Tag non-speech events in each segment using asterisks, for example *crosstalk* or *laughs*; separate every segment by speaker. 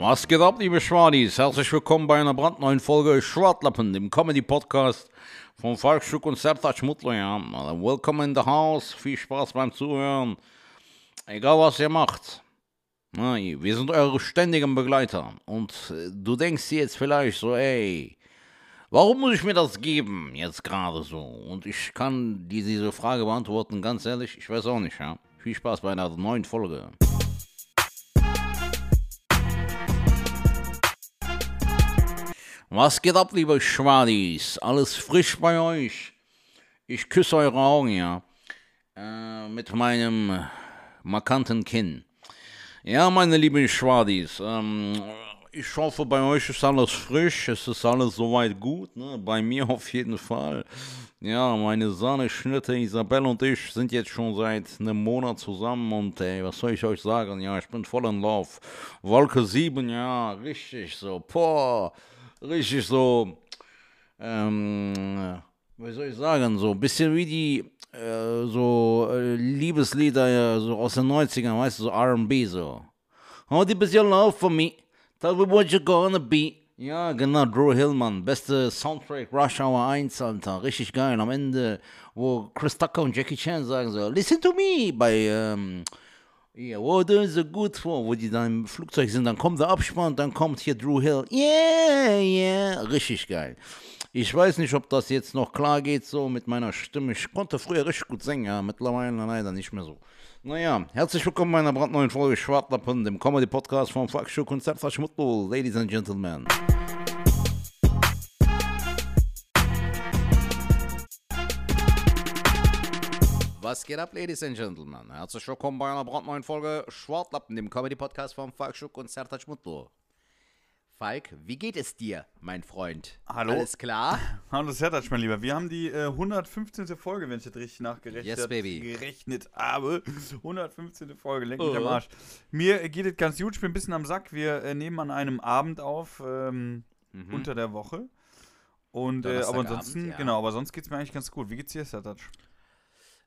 Speaker 1: Was geht ab, liebe Schwadis? Herzlich willkommen bei einer brandneuen Folge Schwartlappen, dem Comedy-Podcast von Falkstück und Sertac Mutlo. Ja. Welcome in the house, viel Spaß beim Zuhören. Egal was ihr macht. Wir sind eure ständigen Begleiter. Und äh, du denkst dir jetzt vielleicht so, ey, warum muss ich mir das geben, jetzt gerade so? Und ich kann diese Frage beantworten, ganz ehrlich, ich weiß auch nicht, ja. Viel Spaß bei einer neuen Folge. Was geht ab, liebe Schwadis? Alles frisch bei euch? Ich küsse eure Augen, ja. Äh, mit meinem markanten Kinn. Ja, meine lieben Schwadis, ähm, ich hoffe, bei euch ist alles frisch, es ist alles soweit gut, ne? bei mir auf jeden Fall. Ja, meine Sahne-Schnitte Isabelle und ich sind jetzt schon seit einem Monat zusammen und ey, was soll ich euch sagen? Ja, ich bin voll in Love. Wolke 7, ja, richtig so, boah, richtig so, ähm, wie soll ich sagen, so ein bisschen wie die, äh, so äh, Liebeslieder so aus den 90ern, weißt du, so R&B so. Oh, deep is your love for me, tell me what you're gonna be. Ja, genau, Drew Hillman, beste Soundtrack, Rush Hour 1, Alter, richtig geil. Am Ende, wo Chris Tucker und Jackie Chan sagen so, listen to me, bei, ähm, ja, wo du so gut vor, wo die dann im Flugzeug sind, dann kommt der Abspann, dann kommt hier Drew Hill, yeah, yeah, richtig geil. Ich weiß nicht, ob das jetzt noch klar geht, so mit meiner Stimme. Ich konnte früher richtig gut singen, ja, mittlerweile leider nicht mehr so. Naja, herzlich willkommen bei einer brandneuen Folge Schwartlappen, dem Comedy-Podcast von Flaggshow Konzert Verschmutzl, Ladies and Gentlemen. Was geht ab, Ladies and Gentlemen? Herzlich willkommen bei einer brandneuen Folge Schwartlappen, dem Comedy-Podcast von Falk und Sertac Mutlu. Falk, wie geht es dir, mein Freund?
Speaker 2: Hallo.
Speaker 1: Alles klar? *laughs*
Speaker 2: Hallo Sertac, mein Lieber. Wir haben die äh, 115. Folge, wenn ich das richtig nachgerechnet
Speaker 1: Yes, baby.
Speaker 2: gerechnet habe. *laughs* 115. Folge, leck mich
Speaker 1: Oh.
Speaker 2: am Arsch. Mir geht es ganz gut, ich bin ein bisschen am Sack. Wir äh, nehmen an einem Abend auf, ähm,
Speaker 1: Mhm.
Speaker 2: unter der Woche. Und, äh, aber ansonsten,
Speaker 1: ja.
Speaker 2: genau, aber sonst geht es mir eigentlich ganz gut. Wie geht's dir, Sertac?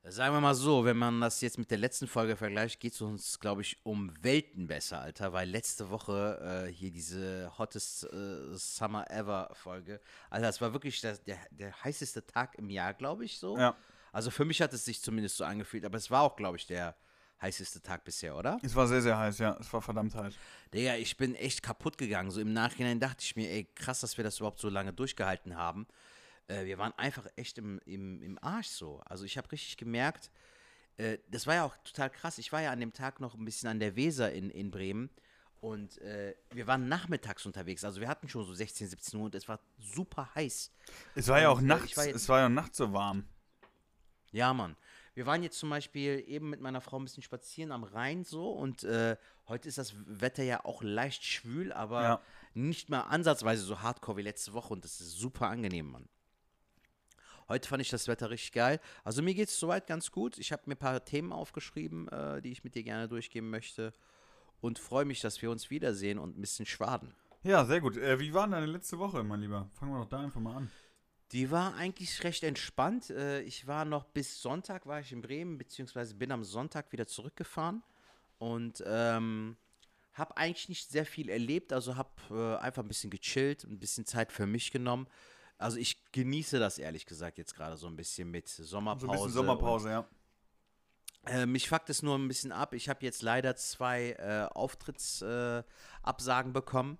Speaker 1: Sagen wir mal so, wenn man das jetzt mit der letzten Folge vergleicht, geht es uns, glaube ich, um Welten besser, Alter, weil letzte Woche äh, hier diese Hottest äh, Summer Ever Folge, Alter, das war wirklich das, der, der heißeste Tag im Jahr, glaube ich, so.
Speaker 2: Ja.
Speaker 1: Also für mich hat es sich zumindest so angefühlt, aber es war auch, glaube ich, der heißeste Tag bisher, oder?
Speaker 2: Es war sehr, sehr heiß, ja. Es war verdammt heiß.
Speaker 1: Digga, ich bin echt kaputt gegangen. So im Nachhinein dachte ich mir, ey, krass, dass wir das überhaupt so lange durchgehalten haben. Äh, wir waren einfach echt im, im, im Arsch so. Also ich habe richtig gemerkt, äh, das war ja auch total krass. Ich war ja an dem Tag noch ein bisschen an der Weser in, in Bremen. Und äh, wir waren nachmittags unterwegs. Also wir hatten schon so 16, 17 Uhr und es war super heiß.
Speaker 2: Es war ja auch
Speaker 1: äh,
Speaker 2: nachts,
Speaker 1: war
Speaker 2: es war ja nachts so warm.
Speaker 1: Ja, Mann. Wir waren jetzt zum Beispiel eben mit meiner Frau ein bisschen spazieren am Rhein so und äh, heute ist das Wetter ja auch leicht schwül, aber
Speaker 2: Ja.
Speaker 1: nicht mal ansatzweise so hardcore wie letzte Woche und das ist super angenehm, Mann. Heute fand ich das Wetter richtig geil. Also mir geht es soweit ganz gut. Ich habe mir ein paar Themen aufgeschrieben, äh, die ich mit dir gerne durchgehen möchte und freue mich, dass wir uns wiedersehen und ein bisschen schwaden.
Speaker 2: Ja, sehr gut. Äh, wie war denn deine letzte Woche, mein Lieber? Fangen wir doch da einfach mal an.
Speaker 1: Die war eigentlich recht entspannt. Äh, Ich war noch bis Sonntag war ich in Bremen, beziehungsweise bin am Sonntag wieder zurückgefahren und ähm, habe eigentlich nicht sehr viel erlebt. Also habe äh, einfach ein bisschen gechillt, ein bisschen Zeit für mich genommen. Also ich genieße das ehrlich gesagt jetzt gerade so ein bisschen mit Sommerpause.
Speaker 2: So ein bisschen Sommerpause, ja.
Speaker 1: Äh, mich fuckt es nur ein bisschen ab. Ich habe jetzt leider zwei äh, Auftrittsabsagen äh, bekommen.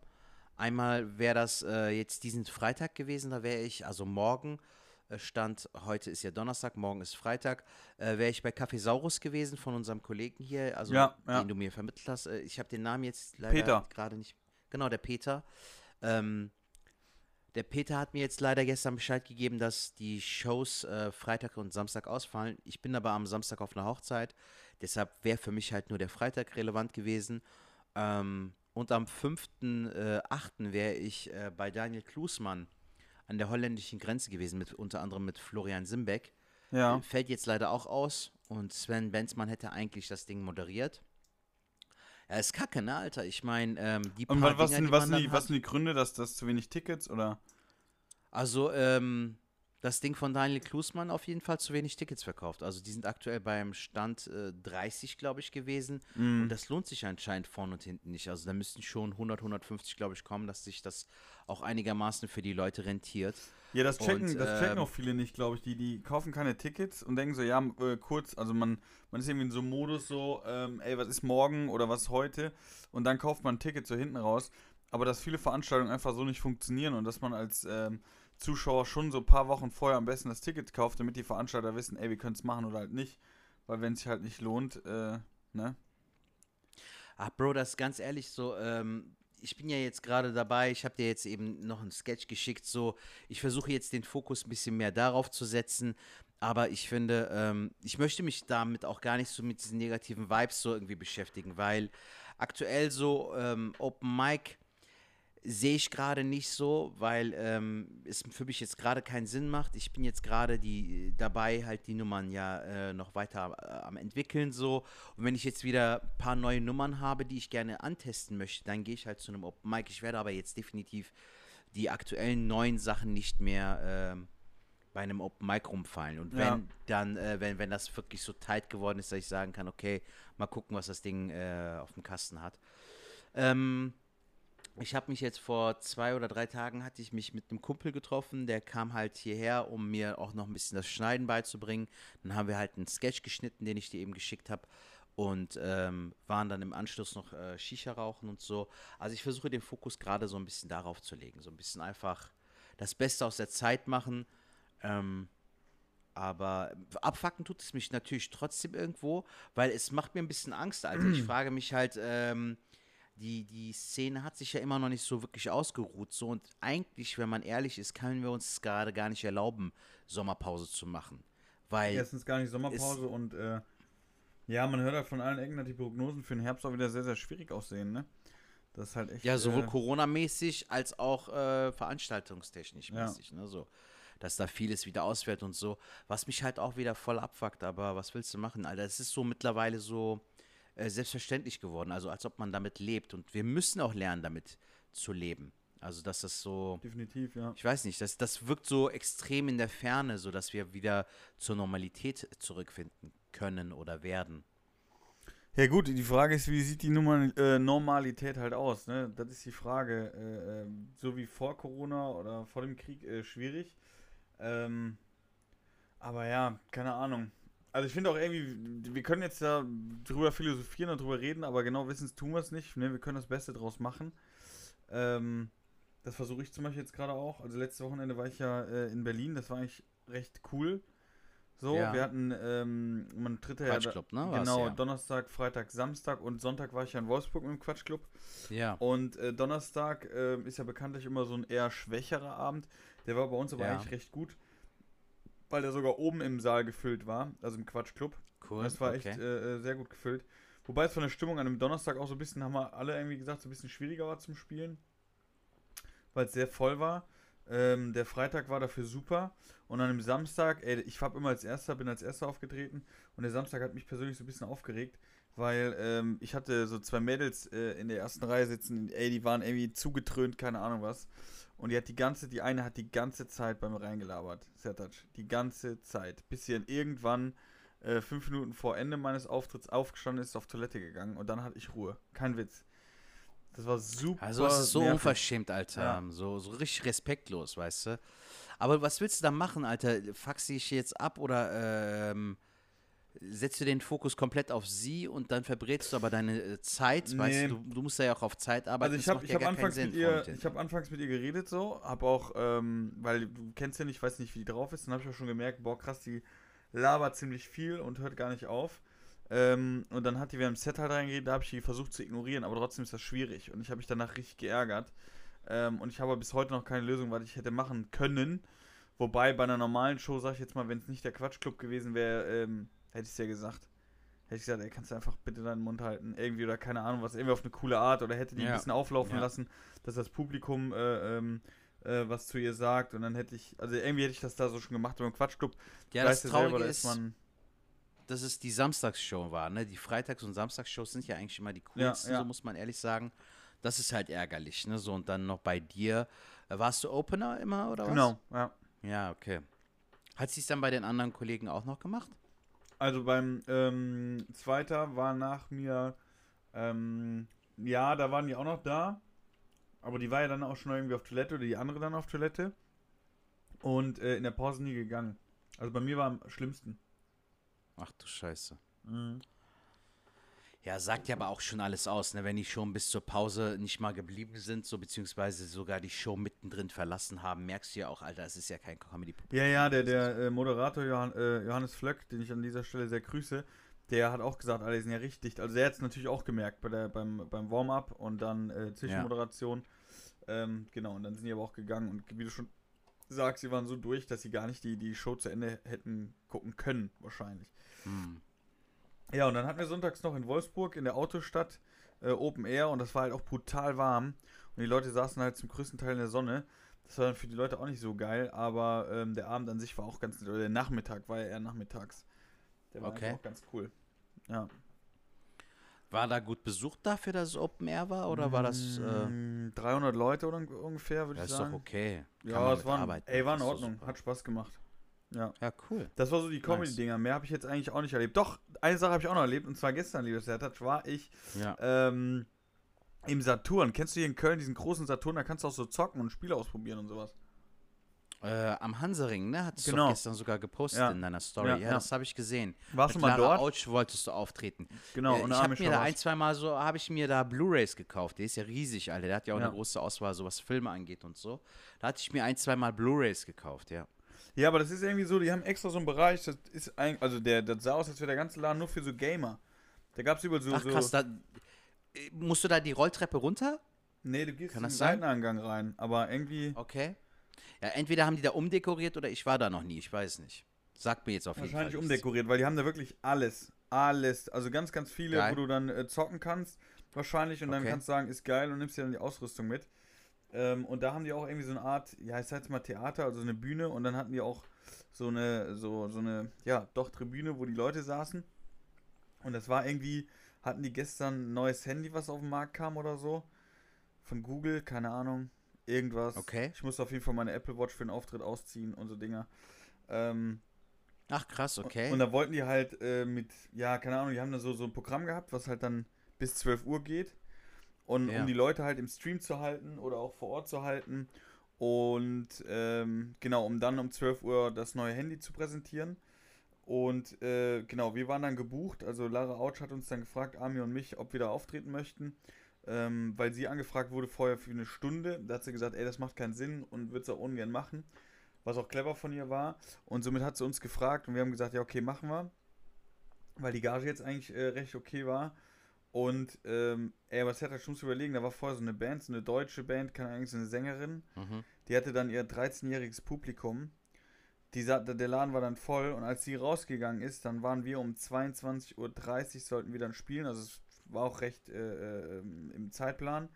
Speaker 1: Einmal wäre das äh, jetzt diesen Freitag gewesen, da wäre ich, also morgen äh, stand, heute ist ja Donnerstag, morgen ist Freitag, äh, wäre ich bei Cafesaurus gewesen von unserem Kollegen hier, also
Speaker 2: Ja, ja.
Speaker 1: den du mir vermittelt hast. Ich habe den Namen jetzt leider gerade nicht. Genau, der Peter. Ähm, der Peter hat mir jetzt leider gestern Bescheid gegeben, dass die Shows äh, Freitag und Samstag ausfallen. Ich bin aber am Samstag auf einer Hochzeit. Deshalb wäre für mich halt nur der Freitag relevant gewesen. Ähm, und am 5.8. wäre ich äh, bei Daniel Klusmann an der holländischen Grenze gewesen, mit, unter anderem mit Florian Simbeck.
Speaker 2: Ja.
Speaker 1: Äh, Fällt jetzt leider auch aus. Und Sven Benzmann hätte eigentlich das Ding moderiert. Ja, ist kacke, ne, Alter? Ich meine, ähm, die
Speaker 2: Und
Speaker 1: paar
Speaker 2: was, was,
Speaker 1: Dinger,
Speaker 2: sind,
Speaker 1: die
Speaker 2: was, die, was sind die Gründe, dass das zu wenig Tickets oder?
Speaker 1: Also, ähm, das Ding von Daniel Klusmann auf jeden Fall zu wenig Tickets verkauft. Also die sind aktuell beim Stand äh, 30, glaube ich, gewesen.
Speaker 2: Mhm.
Speaker 1: Und das lohnt sich anscheinend vorne und hinten nicht. Also da müssten schon 100, 150, glaube ich, kommen, dass sich das auch einigermaßen für die Leute rentiert.
Speaker 2: Ja, das checken,
Speaker 1: Und,
Speaker 2: das checken
Speaker 1: ähm,
Speaker 2: auch viele nicht, glaube ich. Die, die kaufen keine Tickets und denken so, ja, äh, kurz, also man, man ist irgendwie in so einem Modus so, ähm, ey, was ist morgen oder was ist heute? Und dann kauft man ein Ticket so hinten raus. Aber dass viele Veranstaltungen einfach so nicht funktionieren und dass man als ähm, Zuschauer schon so ein paar Wochen vorher am besten das Ticket kauft, damit die Veranstalter wissen, ey, wir können es machen oder halt nicht. Weil wenn es sich halt nicht lohnt, äh, ne?
Speaker 1: Ach, Bro, das ist ganz ehrlich so, ähm, ich bin ja jetzt gerade dabei, ich habe dir jetzt eben noch einen Sketch geschickt, so, ich versuche jetzt den Fokus ein bisschen mehr darauf zu setzen, aber ich finde, ähm, ich möchte mich damit auch gar nicht so mit diesen negativen Vibes so irgendwie beschäftigen, weil aktuell so ähm, Open Mic sehe ich gerade nicht so, weil ähm, es für mich jetzt gerade keinen Sinn macht. Ich bin jetzt gerade die dabei, halt die Nummern ja äh, noch weiter äh, am entwickeln so. Und wenn ich jetzt wieder ein paar neue Nummern habe, die ich gerne antesten möchte, dann gehe ich halt zu einem Open Mic. Ich werde aber jetzt definitiv die aktuellen neuen Sachen nicht mehr ähm, bei einem Open Mic rumfallen. Und wenn
Speaker 2: Ja.
Speaker 1: dann, äh, wenn, wenn das wirklich so tight geworden ist, dass ich sagen kann, okay, mal gucken, was das Ding äh, auf dem Kasten hat. Ähm, ich habe mich jetzt vor zwei oder drei Tagen hatte ich mich mit einem Kumpel getroffen, der kam halt hierher, um mir auch noch ein bisschen das Schneiden beizubringen. Dann haben wir halt einen Sketch geschnitten, den ich dir eben geschickt habe und ähm, waren dann im Anschluss noch äh, Shisha rauchen und so. Also ich versuche den Fokus gerade so ein bisschen darauf zu legen, so ein bisschen einfach das Beste aus der Zeit machen. Ähm, aber abfacken tut es mich natürlich trotzdem irgendwo, weil es macht mir ein bisschen Angst, Alter. Ich frage mich halt, ähm, die, die Szene hat sich ja immer noch nicht so wirklich ausgeruht. So und eigentlich, wenn man ehrlich ist, können wir uns gerade gar nicht erlauben, Sommerpause zu machen. Weil
Speaker 2: Erstens gar nicht Sommerpause und äh, ja, man hört halt von allen Ecken, dass die Prognosen für den Herbst auch wieder sehr, sehr schwierig aussehen, ne? Das ist halt echt.
Speaker 1: Ja, sowohl
Speaker 2: äh,
Speaker 1: Corona-mäßig als auch äh, veranstaltungstechnisch
Speaker 2: Ja.
Speaker 1: mäßig, ne? So, dass da vieles wieder ausfällt und so. Was mich halt auch wieder voll abfuckt, aber was willst du machen, Alter? Es ist so mittlerweile so äh, selbstverständlich geworden, also als ob man damit lebt. Und wir müssen auch lernen, damit zu leben. Also, dass das so.
Speaker 2: Definitiv, ja.
Speaker 1: Ich weiß nicht, das, das wirkt so extrem in der Ferne, so dass wir wieder zur Normalität zurückfinden können oder werden.
Speaker 2: Ja gut, die Frage ist, wie sieht die Nummer, äh, Normalität halt aus, ne? Das ist die Frage. Äh, ähm, so wie vor Corona oder vor dem Krieg äh, schwierig. Ähm, aber ja, keine Ahnung. Also ich finde auch irgendwie, wir können jetzt da drüber philosophieren und drüber reden, aber genau wissen tun wir es nicht. Ne? Wir können das Beste draus machen. Ähm, das versuche ich zum Beispiel jetzt gerade auch. Also letzte Wochenende war ich ja äh, in Berlin, das war eigentlich recht cool. So,
Speaker 1: Ja.
Speaker 2: wir hatten, ähm, man tritt ja,
Speaker 1: Quatschclub, ne?
Speaker 2: Genau,
Speaker 1: ja.
Speaker 2: Donnerstag, Freitag, Samstag und Sonntag war ich ja in Wolfsburg mit dem Quatschclub.
Speaker 1: Ja.
Speaker 2: Und äh, Donnerstag äh, ist ja bekanntlich immer so ein eher schwächerer Abend. Der war bei uns aber
Speaker 1: Ja.
Speaker 2: eigentlich recht gut, weil der sogar oben im Saal gefüllt war, also im Quatschclub.
Speaker 1: Cool.
Speaker 2: Das war
Speaker 1: okay.
Speaker 2: echt äh, äh, sehr gut gefüllt. Wobei es von der Stimmung an einem Donnerstag auch so ein bisschen, haben wir alle irgendwie gesagt, so ein bisschen schwieriger war zum Spielen, weil es sehr voll war. Ähm, der Freitag war dafür super. Und an dem Samstag, ey, ich habe immer als Erster, bin als Erster aufgetreten. Und der Samstag hat mich persönlich so ein bisschen aufgeregt, weil ähm, ich hatte so zwei Mädels äh, in der ersten Reihe sitzen, ey, die waren irgendwie zugetrönt, keine Ahnung was. Und die hat die ganze, die eine hat die ganze Zeit bei mir reingelabert, Sertac. Die ganze Zeit. Bis sie dann irgendwann äh, fünf Minuten vor Ende meines Auftritts aufgestanden ist, auf Toilette gegangen und dann hatte ich Ruhe. Kein Witz. Das war super.
Speaker 1: Also es ist so
Speaker 2: nervig.
Speaker 1: unverschämt, Alter.
Speaker 2: Ja.
Speaker 1: So, so richtig respektlos, weißt du. Aber was willst du da machen, Alter? Du dich jetzt ab oder ähm, setzt du den Fokus komplett auf sie und dann verbrätst du aber deine äh, Zeit, weißt
Speaker 2: Nee.
Speaker 1: du? Du, du musst ja auch auf Zeit arbeiten.
Speaker 2: Also ich habe
Speaker 1: ja
Speaker 2: hab anfangs
Speaker 1: Sinn
Speaker 2: mit ihr, ich habe anfangs mit ihr geredet so, habe auch, ähm, weil du kennst ja nicht, ich weiß nicht, wie die drauf ist, dann habe ich auch schon gemerkt, boah krass, die labert ziemlich viel und hört gar nicht auf. Ähm, und dann hat die während dem Set halt reingeredet, da habe ich die versucht zu ignorieren, aber trotzdem ist das schwierig und ich habe mich danach richtig geärgert. Ähm, und ich habe bis heute noch keine Lösung, was ich hätte machen können. Wobei bei einer normalen Show, sag ich jetzt mal, wenn es nicht der Quatschclub gewesen wäre, ähm, hätte ich es ja gesagt. Hätte ich gesagt, ey, kannst du einfach bitte deinen Mund halten, irgendwie oder keine Ahnung was, irgendwie auf eine coole Art oder hätte die
Speaker 1: Ja.
Speaker 2: ein bisschen auflaufen
Speaker 1: Ja.
Speaker 2: lassen, dass das Publikum äh, ähm, äh, was zu ihr sagt und dann hätte ich, also irgendwie hätte ich das da so schon gemacht, aber im Quatschclub,
Speaker 1: ja, das
Speaker 2: du selber,
Speaker 1: Traurige
Speaker 2: da
Speaker 1: ist,
Speaker 2: man,
Speaker 1: dass es die Samstagsshow war, ne? Die Freitags- und Samstagsshows sind ja eigentlich immer die coolsten,
Speaker 2: ja.
Speaker 1: so muss man ehrlich sagen. Das ist halt ärgerlich, ne? So, und dann noch bei dir. Äh, Warst du Opener immer oder was?
Speaker 2: genau, ja.
Speaker 1: Ja, okay.
Speaker 3: Hat sie es dann bei den anderen Kollegen auch noch gemacht?
Speaker 2: Also beim ähm, Zweiter war nach mir, ähm, ja, da waren die auch noch da. Aber die war ja dann auch schon irgendwie auf Toilette oder die andere dann auf Toilette. Und äh, in der Pause nie gegangen. Also bei mir war am schlimmsten.
Speaker 3: Ach du Scheiße.
Speaker 2: Mhm.
Speaker 3: Ja, sagt ja aber auch schon alles aus, ne? wenn die schon bis zur Pause nicht mal geblieben sind, so beziehungsweise sogar die Show mittendrin verlassen haben, merkst du ja auch, Alter, es ist ja kein comedy
Speaker 2: Ja, ja, der, der äh, Moderator Johann, äh, Johannes Flöck, den ich an dieser Stelle sehr grüße, der hat auch gesagt, alle sind ja richtig dicht. Also der hat es natürlich auch gemerkt bei der, beim, beim Warm-up und dann äh, Zwischenmoderation. Ähm, genau, und dann sind die aber auch gegangen und wie du schon sagst, sie waren so durch, dass sie gar nicht die, die Show zu Ende hätten gucken können, wahrscheinlich.
Speaker 3: Hm.
Speaker 2: Ja, und dann hatten wir sonntags noch in Wolfsburg in der Autostadt äh, Open Air und das war halt auch brutal warm. Und die Leute saßen halt zum größten Teil in der Sonne. Das war dann für die Leute auch nicht so geil, aber ähm, der Abend an sich war auch ganz nett. Oder der Nachmittag war ja eher nachmittags. Der war
Speaker 3: Okay.
Speaker 2: auch ganz cool. Ja.
Speaker 3: War da gut besucht dafür, dass es Open Air war, oder war das, äh,
Speaker 2: Mm, 300 Leute oder ungefähr, würde ich
Speaker 3: ist
Speaker 2: sagen.
Speaker 3: doch okay. Kann
Speaker 2: Ja, es war, ey, war in
Speaker 3: ist
Speaker 2: Ordnung. Hat Spaß gemacht. Ja.
Speaker 3: Ja, cool.
Speaker 2: Das war so die Comedy-Dinger. Mehr habe ich jetzt eigentlich auch nicht erlebt. Doch, eine Sache habe ich auch noch erlebt. Und zwar gestern, liebes Sertac, war ich
Speaker 3: Ja.
Speaker 2: ähm, im Saturn. Kennst du hier in Köln diesen großen Saturn? Da kannst du auch so zocken und Spiele ausprobieren und sowas.
Speaker 3: Äh, am Hansering, ne? Hattest du
Speaker 2: Genau.
Speaker 3: doch gestern sogar gepostet
Speaker 2: Ja.
Speaker 3: in deiner Story.
Speaker 2: Ja,
Speaker 3: Ja,
Speaker 2: ja.
Speaker 3: das habe ich gesehen.
Speaker 2: Warst du
Speaker 3: Mit
Speaker 2: mal
Speaker 3: Lara
Speaker 2: dort?
Speaker 3: Autsch wolltest du auftreten.
Speaker 2: Genau,
Speaker 3: Äh,
Speaker 2: und
Speaker 3: ich
Speaker 2: da
Speaker 3: habe
Speaker 2: hab
Speaker 3: mir
Speaker 2: schon
Speaker 3: da ein, zwei Mal so, habe ich mir da Blu-Rays gekauft. Der ist ja riesig, Alter. Der hat ja auch eine große Auswahl, so was Filme angeht und so. Da hatte ich mir ein, zwei Mal Blu-Rays gekauft, ja.
Speaker 2: Ja, aber das ist irgendwie so, die haben extra so einen Bereich, das ist ein, also der, das sah aus, als wäre der ganze Laden nur für so Gamer. Da gab es überall so,
Speaker 3: Ach
Speaker 2: so.
Speaker 3: krass, da, äh, musst du da die Rolltreppe runter?
Speaker 2: Nee, du gehst
Speaker 3: Kann
Speaker 2: in den
Speaker 3: sein?
Speaker 2: Seiteneingang rein, aber irgendwie.
Speaker 3: Okay. Ja, entweder haben die da umdekoriert oder ich war da noch nie, ich weiß nicht. Sag mir jetzt auf jeden Fall.
Speaker 2: Wahrscheinlich umdekoriert, weil die haben da wirklich alles. Alles. Also ganz, ganz viele,
Speaker 3: Geil.
Speaker 2: wo du dann äh, zocken kannst. Wahrscheinlich. Und dann
Speaker 3: Okay.
Speaker 2: kannst du sagen, ist geil und nimmst dir dann die Ausrüstung mit. Ähm, und da haben die auch irgendwie so eine Art, ja, ich sag jetzt mal Theater, also eine Bühne. Und dann hatten die auch so eine, so, so eine, ja, doch Tribüne, wo die Leute saßen. Und das war irgendwie, hatten die gestern ein neues Handy, was auf den Markt kam oder so. Von Google, keine Ahnung. Irgendwas.
Speaker 3: Okay.
Speaker 2: Ich muss auf jeden Fall meine Apple Watch für den Auftritt ausziehen und so Dinger. Ähm,
Speaker 3: Ach krass, okay.
Speaker 2: und da wollten die halt äh, mit, ja, keine Ahnung, die haben da so, so ein Programm gehabt, was halt dann bis 12 Uhr geht. Und
Speaker 3: Ja.
Speaker 2: um die Leute halt im Stream zu halten oder auch vor Ort zu halten. Und ähm, genau, um dann um 12 Uhr das neue Handy zu präsentieren. Und äh, genau, wir waren dann gebucht. Also Lara Autsch hat uns dann gefragt, Ami und mich, ob wir da auftreten möchten. Ähm, weil sie angefragt wurde vorher für eine Stunde. Da hat sie gesagt, ey, das macht keinen Sinn und wird es auch ungern machen. Was auch clever von ihr war. Und somit hat sie uns gefragt und wir haben gesagt, ja, okay, machen wir. Weil die Gage jetzt eigentlich äh, recht okay war. Und, ähm, ey, was hätte er schon zu überlegen? Da war vorher so eine Band, so eine deutsche Band, keine Ahnung, so eine Sängerin.
Speaker 3: mhm.
Speaker 2: Die hatte dann ihr 13-jähriges Publikum. Die, der Laden war dann voll und als sie rausgegangen ist, dann waren wir um 22.30 Uhr, sollten wir dann spielen. Also es war auch recht äh, äh, im Zeitplan.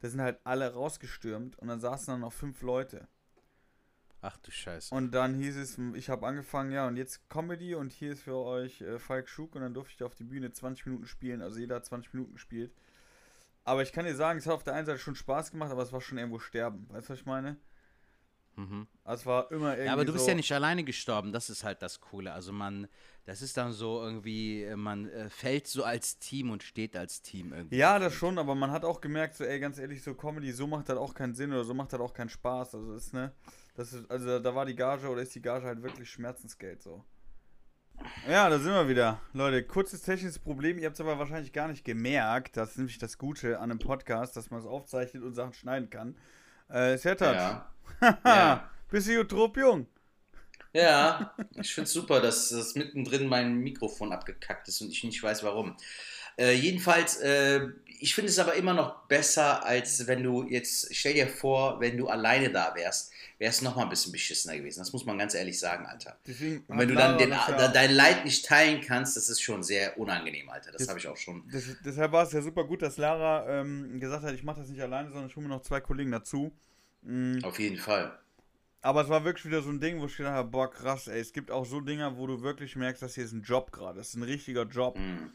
Speaker 2: Da sind halt alle rausgestürmt und dann saßen dann noch fünf Leute.
Speaker 3: Ach du Scheiße.
Speaker 2: Und dann hieß es, ich habe angefangen, ja, und jetzt Comedy und hier ist für euch äh, Falk Schug und dann durfte ich auf die Bühne 20 Minuten spielen. Also jeder hat 20 Minuten gespielt. Aber ich kann dir sagen, es hat auf der einen Seite schon Spaß gemacht, aber es war schon irgendwo sterben. Weißt du, was ich meine?
Speaker 3: Mhm.
Speaker 2: Also es war immer irgendwie
Speaker 3: Ja, aber du bist
Speaker 2: so,
Speaker 3: ja nicht alleine gestorben, das ist halt das Coole. Also man, das ist dann so irgendwie, äh, man äh, fällt so als Team und steht als Team irgendwie.
Speaker 2: Ja, das schon, aber man hat auch gemerkt, so, ey, ganz ehrlich, so Comedy, so macht das auch keinen Sinn oder so macht das auch keinen Spaß. Also ist, ne, das ist, also da war die Gage oder ist die Gage halt wirklich Schmerzensgeld so. Ja, da sind wir wieder. Leute, kurzes technisches Problem. Ihr habt es aber wahrscheinlich gar nicht gemerkt. Das ist nämlich das Gute an einem Podcast, dass man es aufzeichnet und Sachen schneiden kann. Äh, Sertac,
Speaker 1: Ja.
Speaker 2: haha, *laughs*
Speaker 1: Ja.
Speaker 2: bist du trop jung?
Speaker 1: ja, ich finde es super, dass, dass mittendrin mein Mikrofon abgekackt ist und ich nicht weiß warum. Äh, jedenfalls, äh, ich finde es aber immer noch besser, als wenn du jetzt, stell dir vor, wenn du alleine da wärst, wäre es nochmal ein bisschen beschissener gewesen. Das muss man ganz ehrlich sagen, Alter.
Speaker 2: Deswegen
Speaker 1: Und wenn du dann den,
Speaker 2: das ja-
Speaker 1: dein Leid nicht teilen kannst, das ist schon sehr unangenehm, Alter. Das
Speaker 2: Jetzt-
Speaker 1: habe ich auch schon.
Speaker 2: Das, deshalb war es ja super gut, dass Lara ähm, gesagt hat, ich mache das nicht alleine, sondern ich hole mir noch zwei Kollegen dazu. Mm,
Speaker 1: Auf jeden Fall.
Speaker 2: Aber es war wirklich wieder so ein Ding, wo ich gedacht habe, boah, krass, ey, es gibt auch so Dinger, wo du wirklich merkst, das hier ist ein Job gerade. Das ist ein richtiger Job.
Speaker 1: Mhm.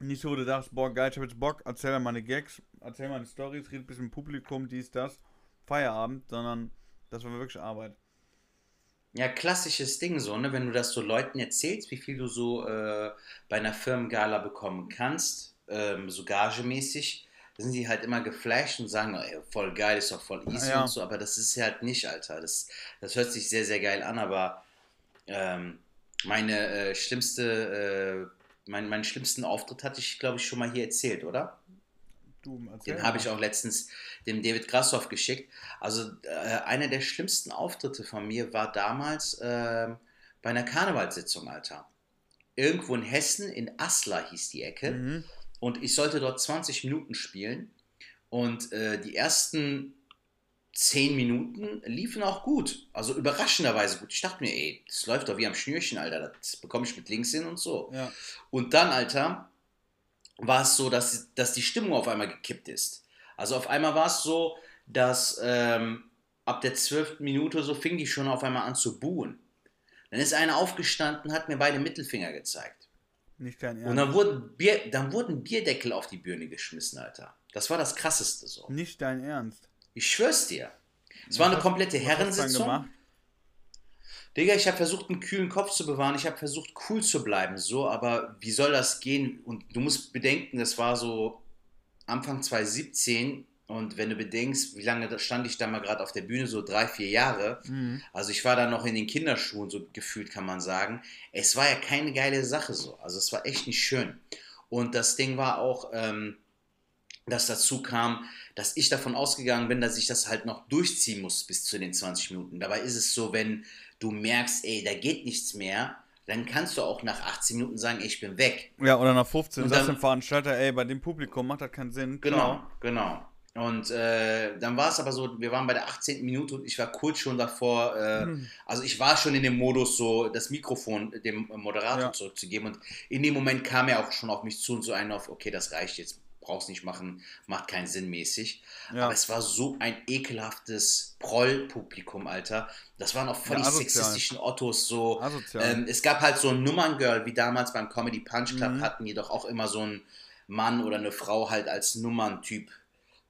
Speaker 2: Nicht so, wo du dachtest, boah, geil, ich hab jetzt Bock, erzähl mal meine Gags, erzähl meine Stories, red ein bisschen Publikum, dies, das, Feierabend, sondern das war wirklich Arbeit.
Speaker 1: Ja, klassisches Ding so, ne? Wenn du das so Leuten erzählst, wie viel du so äh, bei einer Firmengala bekommen kannst, ähm, so gagemäßig, sind die halt immer geflasht und sagen, ey, voll geil, ist doch voll easy
Speaker 2: Ja.
Speaker 1: und so, aber das ist halt nicht, Alter. Das, das hört sich sehr, sehr geil an, aber ähm, meine äh, schlimmste, äh, mein, meinen schlimmsten Auftritt hatte ich, glaube ich, schon mal hier erzählt, oder?
Speaker 2: Du,
Speaker 1: Den habe ich auch letztens dem David Grassoff geschickt. Also äh, einer der schlimmsten Auftritte von mir war damals ähm, bei einer Karnevalssitzung, Alter. Irgendwo in Hessen, in Asla hieß die Ecke.
Speaker 2: Mhm.
Speaker 1: Und ich sollte dort 20 Minuten spielen. Und äh, die ersten 10 Minuten liefen auch gut. Also überraschenderweise gut. Ich dachte mir, ey, das läuft doch wie am Schnürchen, Alter. Das bekomme ich mit links hin und so.
Speaker 2: Ja.
Speaker 1: Und dann, Alter, war es so, dass, dass die Stimmung auf einmal gekippt ist. Also auf einmal war es so, dass ähm, ab der zwölften Minute so fing die schon auf einmal an zu buhen. Dann ist einer aufgestanden, hat mir beide Mittelfinger gezeigt.
Speaker 2: Nicht dein Ernst.
Speaker 1: Und dann wurden, Bier, dann wurden Bierdeckel auf die Bühne geschmissen, Alter. Das war das Krasseste so.
Speaker 2: Nicht dein Ernst.
Speaker 1: Ich schwör's dir. Es war eine komplette Herrensitzung. Digga, ich habe versucht, einen kühlen Kopf zu bewahren. Ich habe versucht, cool zu bleiben, so, aber wie soll das gehen? Und du musst bedenken, das war so Anfang 2017. Und wenn du bedenkst, wie lange stand ich da mal gerade auf der Bühne, so drei, vier Jahre.
Speaker 2: Mhm.
Speaker 1: Also ich war da noch in den Kinderschuhen, so gefühlt kann man sagen. Es war ja keine geile Sache so. Also es war echt nicht schön. Und das Ding war auch, ähm, dass dazu kam, dass ich davon ausgegangen bin, dass ich das halt noch durchziehen muss bis zu den 20 Minuten. Dabei ist es so, wenn du merkst, ey, da geht nichts mehr, dann kannst du auch nach 18 Minuten sagen, ey, ich bin weg.
Speaker 2: Ja, oder nach 15
Speaker 1: Und
Speaker 2: sagst dem Veranstalter, ey, bei dem Publikum macht das keinen Sinn.
Speaker 1: Genau, genau. Und äh, dann war es aber so, wir waren bei der 18. Minute und ich war kurz schon davor, äh, also ich war schon in dem Modus, so das Mikrofon dem Moderator
Speaker 2: Ja.
Speaker 1: zurückzugeben. Und in dem Moment kam er auch schon auf mich zu und so einen auf, okay, das reicht jetzt, brauchst nicht machen, macht keinen Sinn mäßig.
Speaker 2: Ja.
Speaker 1: Aber es war so ein ekelhaftes Proll-Publikum, Alter. Das waren auch voll
Speaker 2: Ja,
Speaker 1: sexistischen Ottos, so. Ähm, es gab halt so ein Nummerngirl, wie damals beim Comedy Punch Club
Speaker 2: Mhm.
Speaker 1: hatten die doch auch immer so einen Mann oder eine Frau halt als Nummerntyp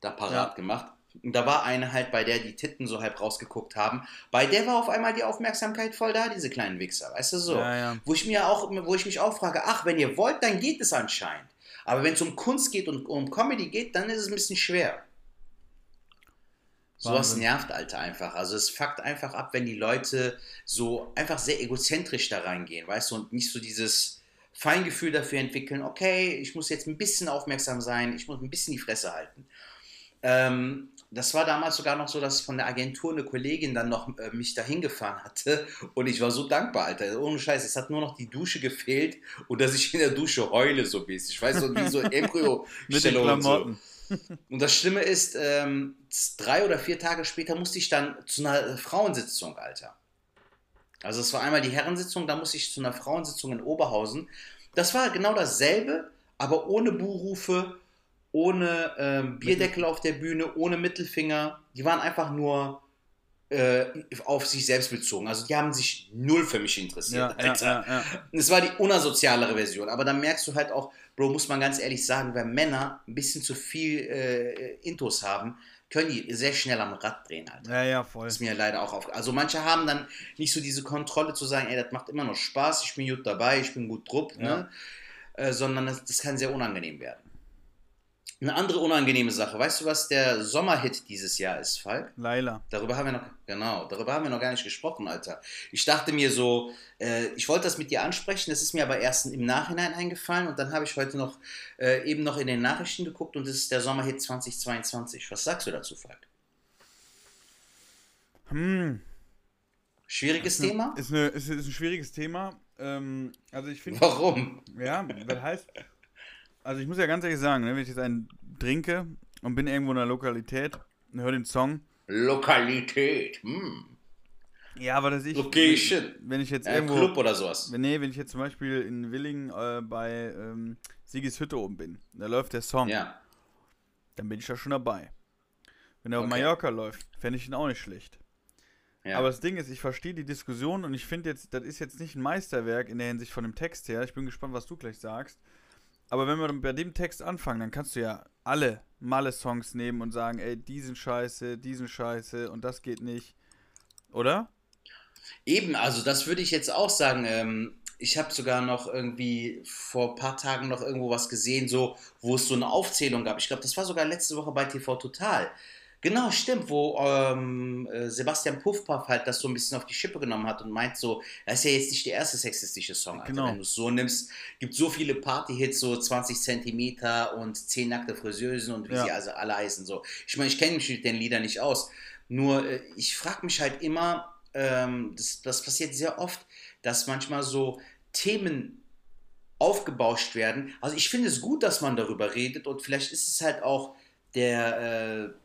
Speaker 1: da parat
Speaker 2: Ja.
Speaker 1: gemacht. Und da war eine halt, bei der die Titten so halb rausgeguckt haben. Bei der war auf einmal die Aufmerksamkeit voll da, diese kleinen Wichser, weißt du so.
Speaker 2: Ja, ja.
Speaker 1: Wo ich mir auch, wo ich mich auch frage, ach, wenn ihr wollt, dann geht es anscheinend. Aber wenn es um Kunst geht und um Comedy geht, dann ist es ein bisschen schwer. Sowas nervt, Alter, einfach. Also es fuckt einfach ab, wenn die Leute so einfach sehr egozentrisch da reingehen, weißt du, und nicht so dieses Feingefühl dafür entwickeln, okay, ich muss jetzt ein bisschen aufmerksam sein, ich muss ein bisschen die Fresse halten. Ähm, das war damals sogar noch so, dass von der Agentur eine Kollegin dann noch äh, mich dahin gefahren hatte und ich war so dankbar, Alter. Ohne Scheiß, es hat nur noch die Dusche gefehlt und dass ich in der Dusche heule so mäßig. Ich weiß so, wie so *laughs*
Speaker 2: Mit den
Speaker 1: Embryo-Stellung und so.
Speaker 2: Klamotten.
Speaker 1: Und das Schlimme ist, ähm, drei oder vier Tage später musste ich dann zu einer äh, Frauensitzung, Alter. Also es war einmal die Herrensitzung, dann musste ich zu einer Frauensitzung in Oberhausen. Das war genau dasselbe, aber ohne Buhrufe, ohne ähm, Bierdeckel auf der Bühne, ohne Mittelfinger. Die waren einfach nur äh, auf sich selbst bezogen. Also die haben sich null für mich interessiert,
Speaker 2: Ja,
Speaker 1: Alter.
Speaker 2: ja, ja.
Speaker 1: Es war die unasozialere Version, aber dann merkst du halt auch, Bro, muss man ganz ehrlich sagen, wenn Männer ein bisschen zu viel äh, Intos haben, können die sehr schnell am Rad drehen, Alter.
Speaker 2: Ja, ja, voll.
Speaker 1: Das ist mir leider auch auf. Also manche haben dann nicht so diese Kontrolle zu sagen, ey, das macht immer noch Spaß, ich bin gut dabei, ich bin gut drupp, ne? Äh, sondern das, das kann sehr unangenehm werden. Eine andere unangenehme Sache, weißt du, was der Sommerhit dieses Jahr ist, Falk?
Speaker 2: Laila.
Speaker 1: Darüber haben wir noch, genau, darüber haben wir noch gar nicht gesprochen, Alter. Ich dachte mir so, äh, ich wollte das mit dir ansprechen, das ist mir aber erst im Nachhinein eingefallen und dann habe ich heute noch äh, eben noch in den Nachrichten geguckt und das ist der Sommerhit 2022. Was sagst du dazu, Falk?
Speaker 2: Hm.
Speaker 1: Schwieriges Thema?
Speaker 2: Ist, eine, ist, ist ein schwieriges Thema. Ähm, also ich finde,
Speaker 1: Warum?
Speaker 2: ja, das heißt, also ich muss ja ganz ehrlich sagen, ne, wenn ich jetzt einen trinke und bin irgendwo in einer Lokalität und höre den Song,
Speaker 1: Lokalität. Hm.
Speaker 2: ja, aber das ich,
Speaker 1: Location.
Speaker 2: wenn ich jetzt
Speaker 1: Äh,
Speaker 2: irgendwo,
Speaker 1: Club oder sowas.
Speaker 2: wenn, nee, wenn ich jetzt zum Beispiel in Willingen äh, bei ähm, Sigis Hütte oben bin, da läuft der Song,
Speaker 1: Ja.
Speaker 2: dann bin ich da schon dabei. Wenn er auf
Speaker 1: Okay.
Speaker 2: Mallorca läuft, fände ich ihn auch nicht schlecht.
Speaker 1: ja.
Speaker 2: Aber das Ding ist, ich verstehe die Diskussion und ich finde jetzt, das ist jetzt nicht ein Meisterwerk in der Hinsicht von dem Text her. Ich bin gespannt, was du gleich sagst. Aber wenn wir bei dem Text anfangen, dann kannst du ja alle Malle-Songs nehmen und sagen, ey, diesen Scheiße, diesen Scheiße und das geht nicht. Oder?
Speaker 1: Eben, also das würde ich jetzt auch sagen. Ähm, ich habe sogar noch irgendwie vor ein paar Tagen noch irgendwo was gesehen, so, wo es so eine Aufzählung gab. Ich glaube, das war sogar letzte Woche bei TV Total. Genau, stimmt, wo ähm, äh, Sebastian Puffpaff halt das so ein bisschen auf die Schippe genommen hat und meint so, das ist ja jetzt nicht der erste sexistische Song. Alter.
Speaker 2: Genau.
Speaker 1: Wenn du es so nimmst, gibt so viele Party-Hits, so 20 Zentimeter und 10 nackte Friseusen und wie
Speaker 2: Ja.
Speaker 1: sie also alle heißen. So. Ich meine, ich kenne mich mit den Liedern nicht aus. Nur äh, ich frage mich halt immer, ähm, das, das passiert sehr oft, dass manchmal so Themen aufgebauscht werden. Also ich finde es gut, dass man darüber redet und vielleicht ist es halt auch der, äh,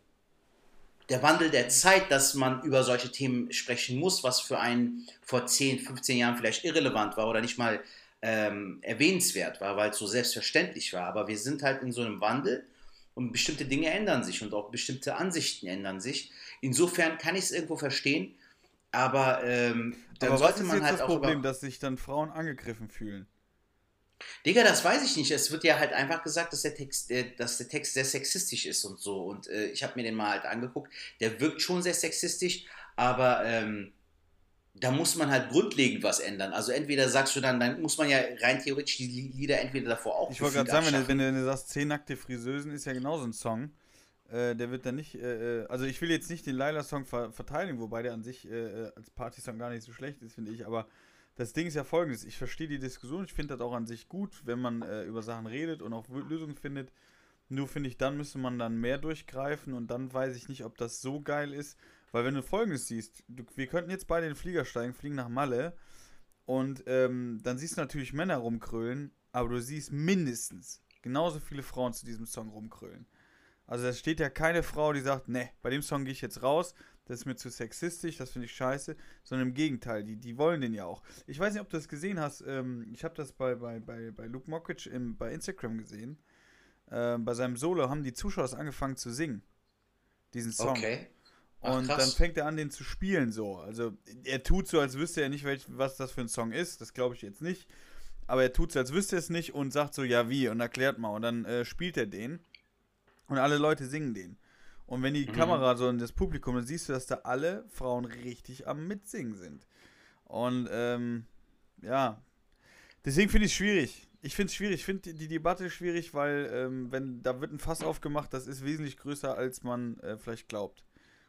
Speaker 1: der Wandel der Zeit, dass man über solche Themen sprechen muss, was für einen vor 10, 15 Jahren vielleicht irrelevant war oder nicht mal ähm, erwähnenswert war, weil es so selbstverständlich war. Aber wir sind halt in so einem Wandel und bestimmte Dinge ändern sich und auch bestimmte Ansichten ändern sich. Insofern kann ich es irgendwo verstehen, aber ähm, dann
Speaker 2: Aber
Speaker 1: sollte
Speaker 2: ist
Speaker 1: man halt
Speaker 2: das
Speaker 1: auch
Speaker 2: Problem,
Speaker 1: über
Speaker 2: dass sich dann Frauen angegriffen fühlen?
Speaker 1: Digga, das weiß ich nicht. Es wird ja halt einfach gesagt, dass der Text, äh, dass der Text sehr sexistisch ist und so. Und äh, ich habe mir den mal halt angeguckt. Der wirkt schon sehr sexistisch, aber ähm, da muss man halt grundlegend was ändern. Also entweder sagst du dann, dann muss man ja rein theoretisch die Li- Lieder entweder davor auch
Speaker 2: Ich wollte gerade sagen, wenn du, wenn, du, wenn du sagst, zehn nackte Friseusen ist ja genauso ein Song. Äh, der wird dann nicht, äh, äh, also ich will jetzt nicht den Laila-Song ver verteidigen, wobei der an sich äh, äh, als Party-Song gar nicht so schlecht ist, finde ich. Aber das Ding ist ja folgendes: Ich verstehe die Diskussion, ich finde das auch an sich gut, wenn man äh, über Sachen redet und auch Lösungen findet. Nur finde ich, dann müsste man dann mehr durchgreifen und dann weiß ich nicht, ob das so geil ist. Weil wenn du folgendes siehst, du, wir könnten jetzt beide in den Flieger steigen, fliegen nach Malle und ähm, dann siehst du natürlich Männer rumkrölen, aber du siehst mindestens genauso viele Frauen zu diesem Song rumkrölen. Also es steht ja keine Frau, die sagt, ne, bei dem Song gehe ich jetzt raus, das ist mir zu sexistisch, das finde ich scheiße, sondern im Gegenteil, die, die wollen den ja auch. Ich weiß nicht, ob du das gesehen hast, ähm, ich habe das bei, bei, bei, bei Luke Mockridge im, bei Instagram gesehen. Ähm, bei seinem Solo haben die Zuschauer es angefangen zu singen, diesen Song.
Speaker 1: Okay. Ach,
Speaker 2: Und
Speaker 1: krass.
Speaker 2: dann fängt er an, den zu spielen so. Also er tut so, als wüsste er nicht, welch, was das für ein Song ist. Das glaube ich jetzt nicht. Aber er tut so, als wüsste er es nicht und sagt so, ja wie und erklärt mal. Und dann äh, spielt er den. Und alle Leute singen den. Und wenn die
Speaker 1: Mhm.
Speaker 2: Kamera so in das Publikum, dann siehst du, dass da alle Frauen richtig am Mitsingen sind. Und ähm, ja, deswegen finde ich es schwierig. Ich finde es schwierig. Ich finde die Debatte schwierig, weil ähm, wenn da wird ein Fass aufgemacht, das ist wesentlich größer, als man äh, vielleicht glaubt.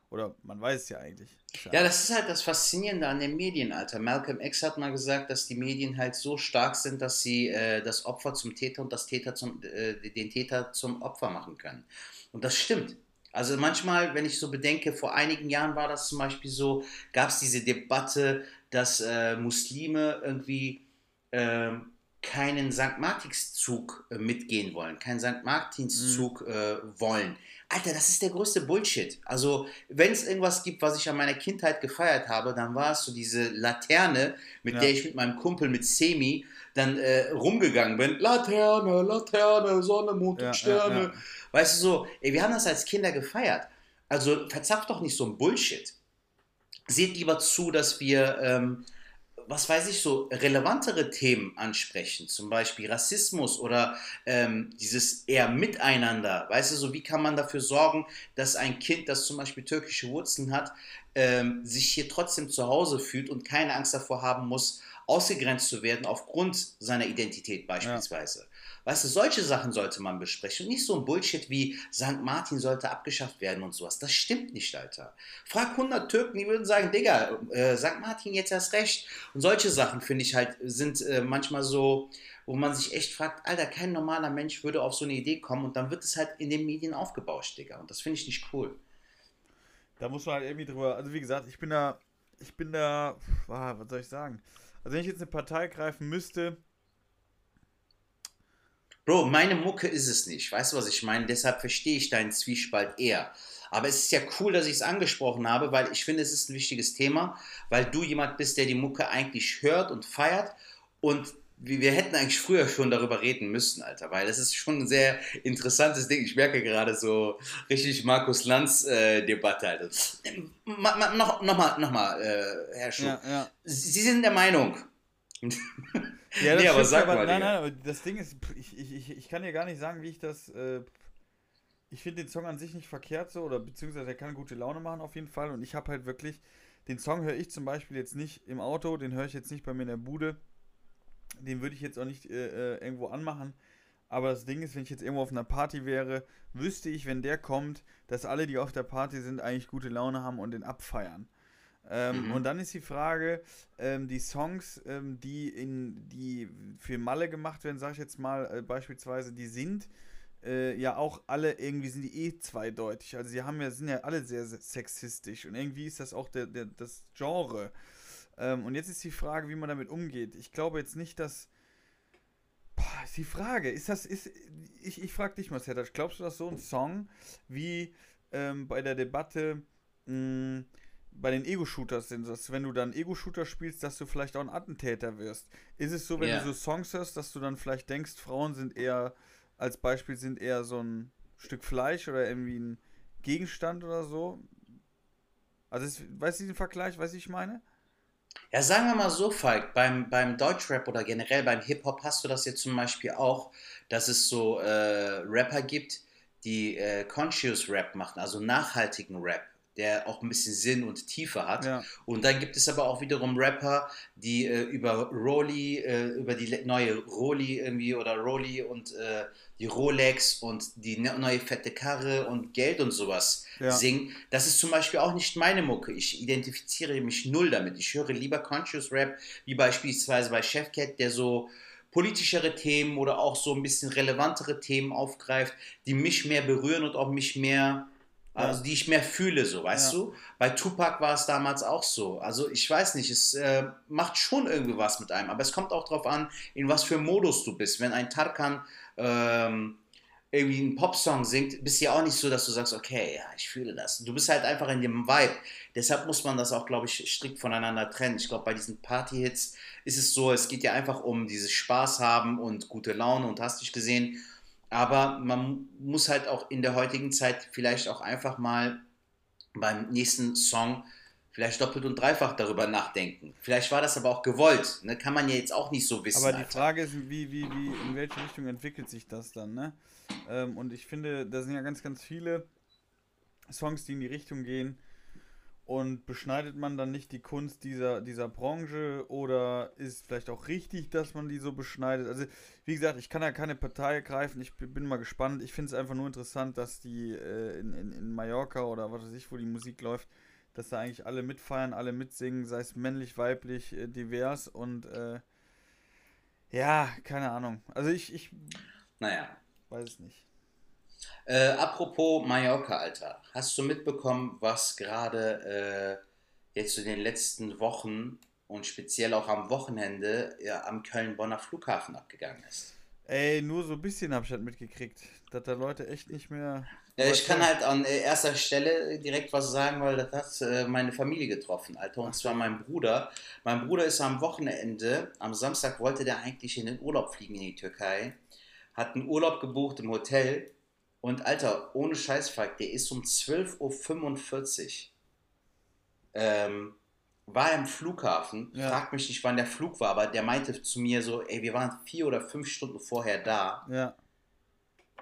Speaker 2: Oder man weiß es ja eigentlich. Ist
Speaker 1: Ja, das ist halt das Faszinierende an den Medien, Alter. Malcolm X hat mal gesagt, dass die Medien halt so stark sind, dass sie äh, das Opfer zum Täter und das Täter zum, äh, den Täter zum Opfer machen können. Und das stimmt. Also manchmal, wenn ich so bedenke, vor einigen Jahren war das zum Beispiel so, gab es diese Debatte, dass äh, Muslime irgendwie ähm, keinen St. Martinszug äh, mitgehen wollen, keinen St. Martinszug äh, wollen. Alter, das ist der größte Bullshit. Also, wenn es irgendwas gibt, was ich an meiner Kindheit gefeiert habe, dann war es so diese Laterne, mit
Speaker 2: Ja.
Speaker 1: der ich mit meinem Kumpel, mit Semi, dann äh, rumgegangen bin. Laterne, Laterne, Sonne, Mond
Speaker 2: Ja,
Speaker 1: und Sterne.
Speaker 2: ja.
Speaker 1: Weißt du so, ey, wir haben das als Kinder gefeiert. Also verzapft doch nicht so ein Bullshit. Seht lieber zu, dass wir, ähm, was weiß ich, so relevantere Themen ansprechen. Zum Beispiel Rassismus oder ähm, dieses eher Miteinander. Weißt du, so wie kann man dafür sorgen, dass ein Kind, das zum Beispiel türkische Wurzeln hat, ähm, sich hier trotzdem zu Hause fühlt und keine Angst davor haben muss, ausgegrenzt zu werden aufgrund seiner Identität beispielsweise. Weißt du, solche Sachen sollte man besprechen und nicht so ein Bullshit wie St. Martin sollte abgeschafft werden und sowas. Das stimmt nicht, Alter. Frag 100 Türken, die würden sagen, Digga, äh, St. Martin jetzt erst recht. Und solche Sachen, finde ich halt, sind äh, manchmal so, wo man sich echt fragt, Alter, kein normaler Mensch würde auf so eine Idee kommen und dann wird es halt in den Medien aufgebauscht, Digga. Und das finde ich nicht cool.
Speaker 2: Da muss man halt irgendwie drüber. Also wie gesagt, ich bin da, ich bin da, was soll ich sagen? Also wenn ich jetzt eine Partei greifen müsste,
Speaker 1: Bro, meine Mucke ist es nicht. Weißt du, was ich meine? Deshalb verstehe ich deinen Zwiespalt eher. Aber es ist ja cool, dass ich es angesprochen habe, weil ich finde, es ist ein wichtiges Thema, weil du jemand bist, der die Mucke eigentlich hört und feiert. Und wir hätten eigentlich früher schon darüber reden müssen, Alter, weil das ist schon ein sehr interessantes Ding. Ich merke gerade so richtig Markus Lanz-Debatte, Alter. Ma, ma, noch, noch mal, noch mal äh, Herr Schuh.
Speaker 2: ja, ja.
Speaker 1: Sie sind der Meinung. *laughs*
Speaker 2: Ja, das
Speaker 1: Nee, aber sag
Speaker 2: aber,
Speaker 1: mal,
Speaker 2: nein, nein, aber das Ding ist, ich, ich, ich kann dir gar nicht sagen, wie ich das. Äh, ich finde den Song an sich nicht verkehrt so, oder beziehungsweise er kann gute Laune machen auf jeden Fall. Und ich habe halt wirklich den Song höre ich zum Beispiel jetzt nicht im Auto, den höre ich jetzt nicht bei mir in der Bude. Den würde ich jetzt auch nicht äh, äh, irgendwo anmachen. Aber das Ding ist, wenn ich jetzt irgendwo auf einer Party wäre, wüsste ich, wenn der kommt, dass alle, die auf der Party sind, eigentlich gute Laune haben und den abfeiern. Ähm, mhm. Und dann ist die Frage, ähm, die Songs, ähm, die in die für Malle gemacht werden, sage ich jetzt mal äh, beispielsweise, die sind äh, ja auch alle irgendwie sind die eh zweideutig. Also sie haben ja sind ja alle sehr, sehr sexistisch und irgendwie ist das auch der, der das Genre. Ähm, und jetzt ist die Frage, wie man damit umgeht. Ich glaube jetzt nicht, dass boah, ist die Frage, ist das ist ich ich frage dich mal, Sertac, glaubst du, dass so ein Song wie ähm, bei der Debatte mh, hm, bei den Ego-Shooters sind, dass wenn du dann Ego-Shooter spielst, dass du vielleicht auch ein Attentäter wirst. Ist es so, wenn yeah. du so Songs hörst, dass du dann vielleicht denkst, Frauen sind eher, als Beispiel, sind eher so ein Stück Fleisch oder irgendwie ein Gegenstand oder so? Also, ist, weißt du den Vergleich, was ich meine?
Speaker 1: Ja, sagen wir mal so, Falk, beim, beim Deutschrap oder generell beim Hip-Hop hast du das jetzt zum Beispiel auch, dass es so äh, Rapper gibt, die äh, Conscious Rap machen, also nachhaltigen Rap der auch ein bisschen Sinn und Tiefe hat. Ja. Und dann gibt es aber auch wiederum Rapper, die äh, über Rolli, äh, über die neue Rolli irgendwie oder Rolli und äh, die Rolex und die ne neue fette Karre und Geld und sowas ja. singen. Das ist zum Beispiel auch nicht meine Mucke. Ich identifiziere mich null damit. Ich höre lieber Conscious Rap, wie beispielsweise bei Chefcat, der so politischere Themen oder auch so ein bisschen relevantere Themen aufgreift, die mich mehr berühren und auch mich mehr also die ich mehr fühle, so, weißt ja. du? Bei Tupac war es damals auch so. Also ich weiß nicht, es äh, macht schon irgendwie was mit einem, aber es kommt auch darauf an, in was für Modus du bist. Wenn ein Tarkan ähm, irgendwie einen Popsong singt, bist du ja auch nicht so, dass du sagst, okay, ja, ich fühle das. Du bist halt einfach in dem Vibe. Deshalb muss man das auch, glaube ich, strikt voneinander trennen. Ich glaube, bei diesen Party-Hits ist es so, es geht ja einfach um dieses Spaß haben und gute Laune und hast dich gesehen. Aber man muss halt auch in der heutigen Zeit vielleicht auch einfach mal beim nächsten Song vielleicht doppelt und dreifach darüber nachdenken. Vielleicht war das aber auch gewollt. Ne? Kann man ja jetzt auch nicht so wissen.
Speaker 2: Aber die Alter. Frage ist, wie, wie, wie, in welche Richtung entwickelt sich das dann? Ne? Ähm, und ich finde, da sind ja ganz, ganz viele Songs, die in die Richtung gehen, und beschneidet man dann nicht die Kunst dieser, dieser Branche oder ist vielleicht auch richtig, dass man die so beschneidet? Also, wie gesagt, ich kann ja keine Partei ergreifen, ich bin mal gespannt. Ich finde es einfach nur interessant, dass die äh, in, in, in Mallorca oder was weiß ich, wo die Musik läuft, dass da eigentlich alle mitfeiern, alle mitsingen, sei es männlich, weiblich, äh, divers und äh, ja, keine Ahnung. Also ich, ich
Speaker 1: naja.
Speaker 2: weiß es nicht.
Speaker 1: Äh, apropos Mallorca, Alter. Hast du mitbekommen, was gerade äh, jetzt in den letzten Wochen und speziell auch am Wochenende ja, am Köln-Bonner Flughafen abgegangen ist?
Speaker 2: Ey, nur so ein bisschen habe ich halt mitgekriegt, dass da Leute echt nicht mehr.
Speaker 1: Ja, ich kann halt an erster Stelle direkt was sagen, weil das hat äh, meine Familie getroffen, Alter. Und zwar mein Bruder. Mein Bruder ist am Wochenende, am Samstag wollte der eigentlich in den Urlaub fliegen in die Türkei, hat einen Urlaub gebucht im Hotel und Alter, ohne Scheißfakt, der ist um 12.45 Uhr. Ähm, war er im Flughafen, ja. fragt mich nicht, wann der Flug war, aber der meinte zu mir so, ey, wir waren vier oder fünf Stunden vorher da.
Speaker 2: Ja.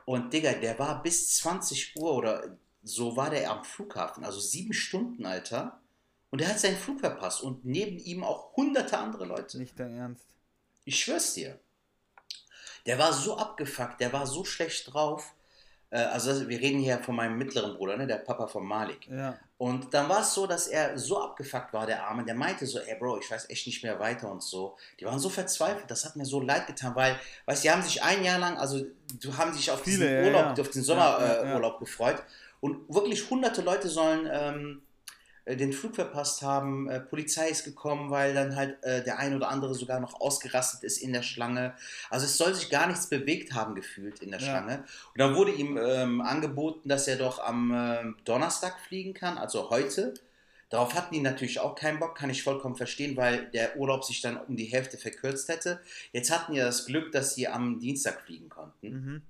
Speaker 1: Und Digga, der war bis 20 Uhr oder so war der am Flughafen, also sieben Stunden, Alter. Und er hat seinen Flug verpasst und neben ihm auch hunderte andere Leute.
Speaker 2: Nicht dein Ernst.
Speaker 1: Ich schwör's dir. Der war so abgefuckt, der war so schlecht drauf. Äh, also wir reden hier von meinem mittleren Bruder, ne, der Papa von Malik.
Speaker 2: Ja.
Speaker 1: Und dann war es so, dass er so abgefuckt war, der Arme, der meinte so, ey Bro, ich weiß echt nicht mehr weiter und so. Die waren so verzweifelt, das hat mir so leid getan, weil, weißt du, die haben sich ein Jahr lang, also du haben sich auf Viele, diesen Urlaub, ja. auf den Sommerurlaub äh, gefreut. Und wirklich hunderte Leute sollen ähm, äh, den Flug verpasst haben. Äh, Polizei ist gekommen, weil dann halt äh, der ein oder andere sogar noch ausgerastet ist in der Schlange. Also es soll sich gar nichts bewegt haben gefühlt in der ja. Schlange. Und dann wurde ihm ähm, angeboten, dass er doch am äh, Donnerstag fliegen kann, also heute. Darauf hatten die natürlich auch keinen Bock, kann ich vollkommen verstehen, weil der Urlaub sich dann um die Hälfte verkürzt hätte. Jetzt hatten die das Glück, dass sie am Dienstag fliegen konnten. Mhm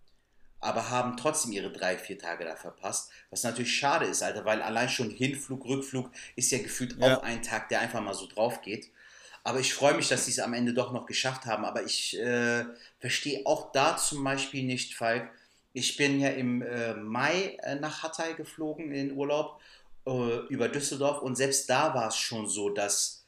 Speaker 1: aber haben trotzdem ihre drei, vier Tage da verpasst. Was natürlich schade ist, Alter, weil allein schon Hinflug, Rückflug ist ja gefühlt ja. auch ein Tag, der einfach mal so drauf geht. Aber ich freue mich, dass sie es am Ende doch noch geschafft haben. Aber ich äh, verstehe auch da zum Beispiel nicht, Falk. Ich bin ja im äh, Mai äh, nach Hatay geflogen in Urlaub. äh, über Düsseldorf und selbst da war es schon so, dass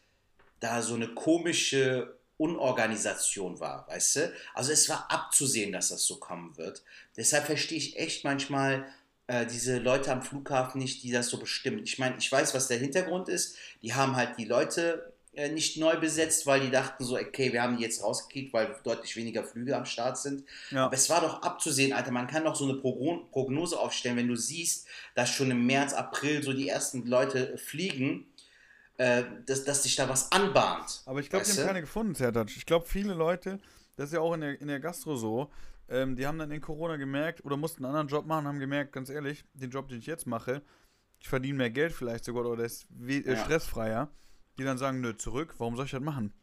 Speaker 1: da so eine komische Unorganisation war, weißt du? Also es war abzusehen, dass das so kommen wird. Deshalb verstehe ich echt manchmal äh, diese Leute am Flughafen nicht, die das so bestimmen. Ich meine, ich weiß, was der Hintergrund ist. Die haben halt die Leute äh, nicht neu besetzt, weil die dachten so, okay, wir haben die jetzt rausgekriegt, weil deutlich weniger Flüge am Start sind.
Speaker 2: Ja.
Speaker 1: Aber es war doch abzusehen, Alter, man kann doch so eine Progno- Prognose aufstellen, wenn du siehst, dass schon im März, April so die ersten Leute fliegen, äh, dass, dass sich da was anbahnt.
Speaker 2: Aber ich glaube, die haben keine gefunden, Zertac. Ich glaube, viele Leute, das ist ja auch in der, in der Gastro so, ähm, die haben dann in Corona gemerkt oder mussten einen anderen Job machen, haben gemerkt, ganz ehrlich, den Job, den ich jetzt mache, ich verdiene mehr Geld vielleicht sogar oder der ist äh,
Speaker 1: Ja.
Speaker 2: stressfreier. Die dann sagen, nö, zurück, warum soll ich das machen?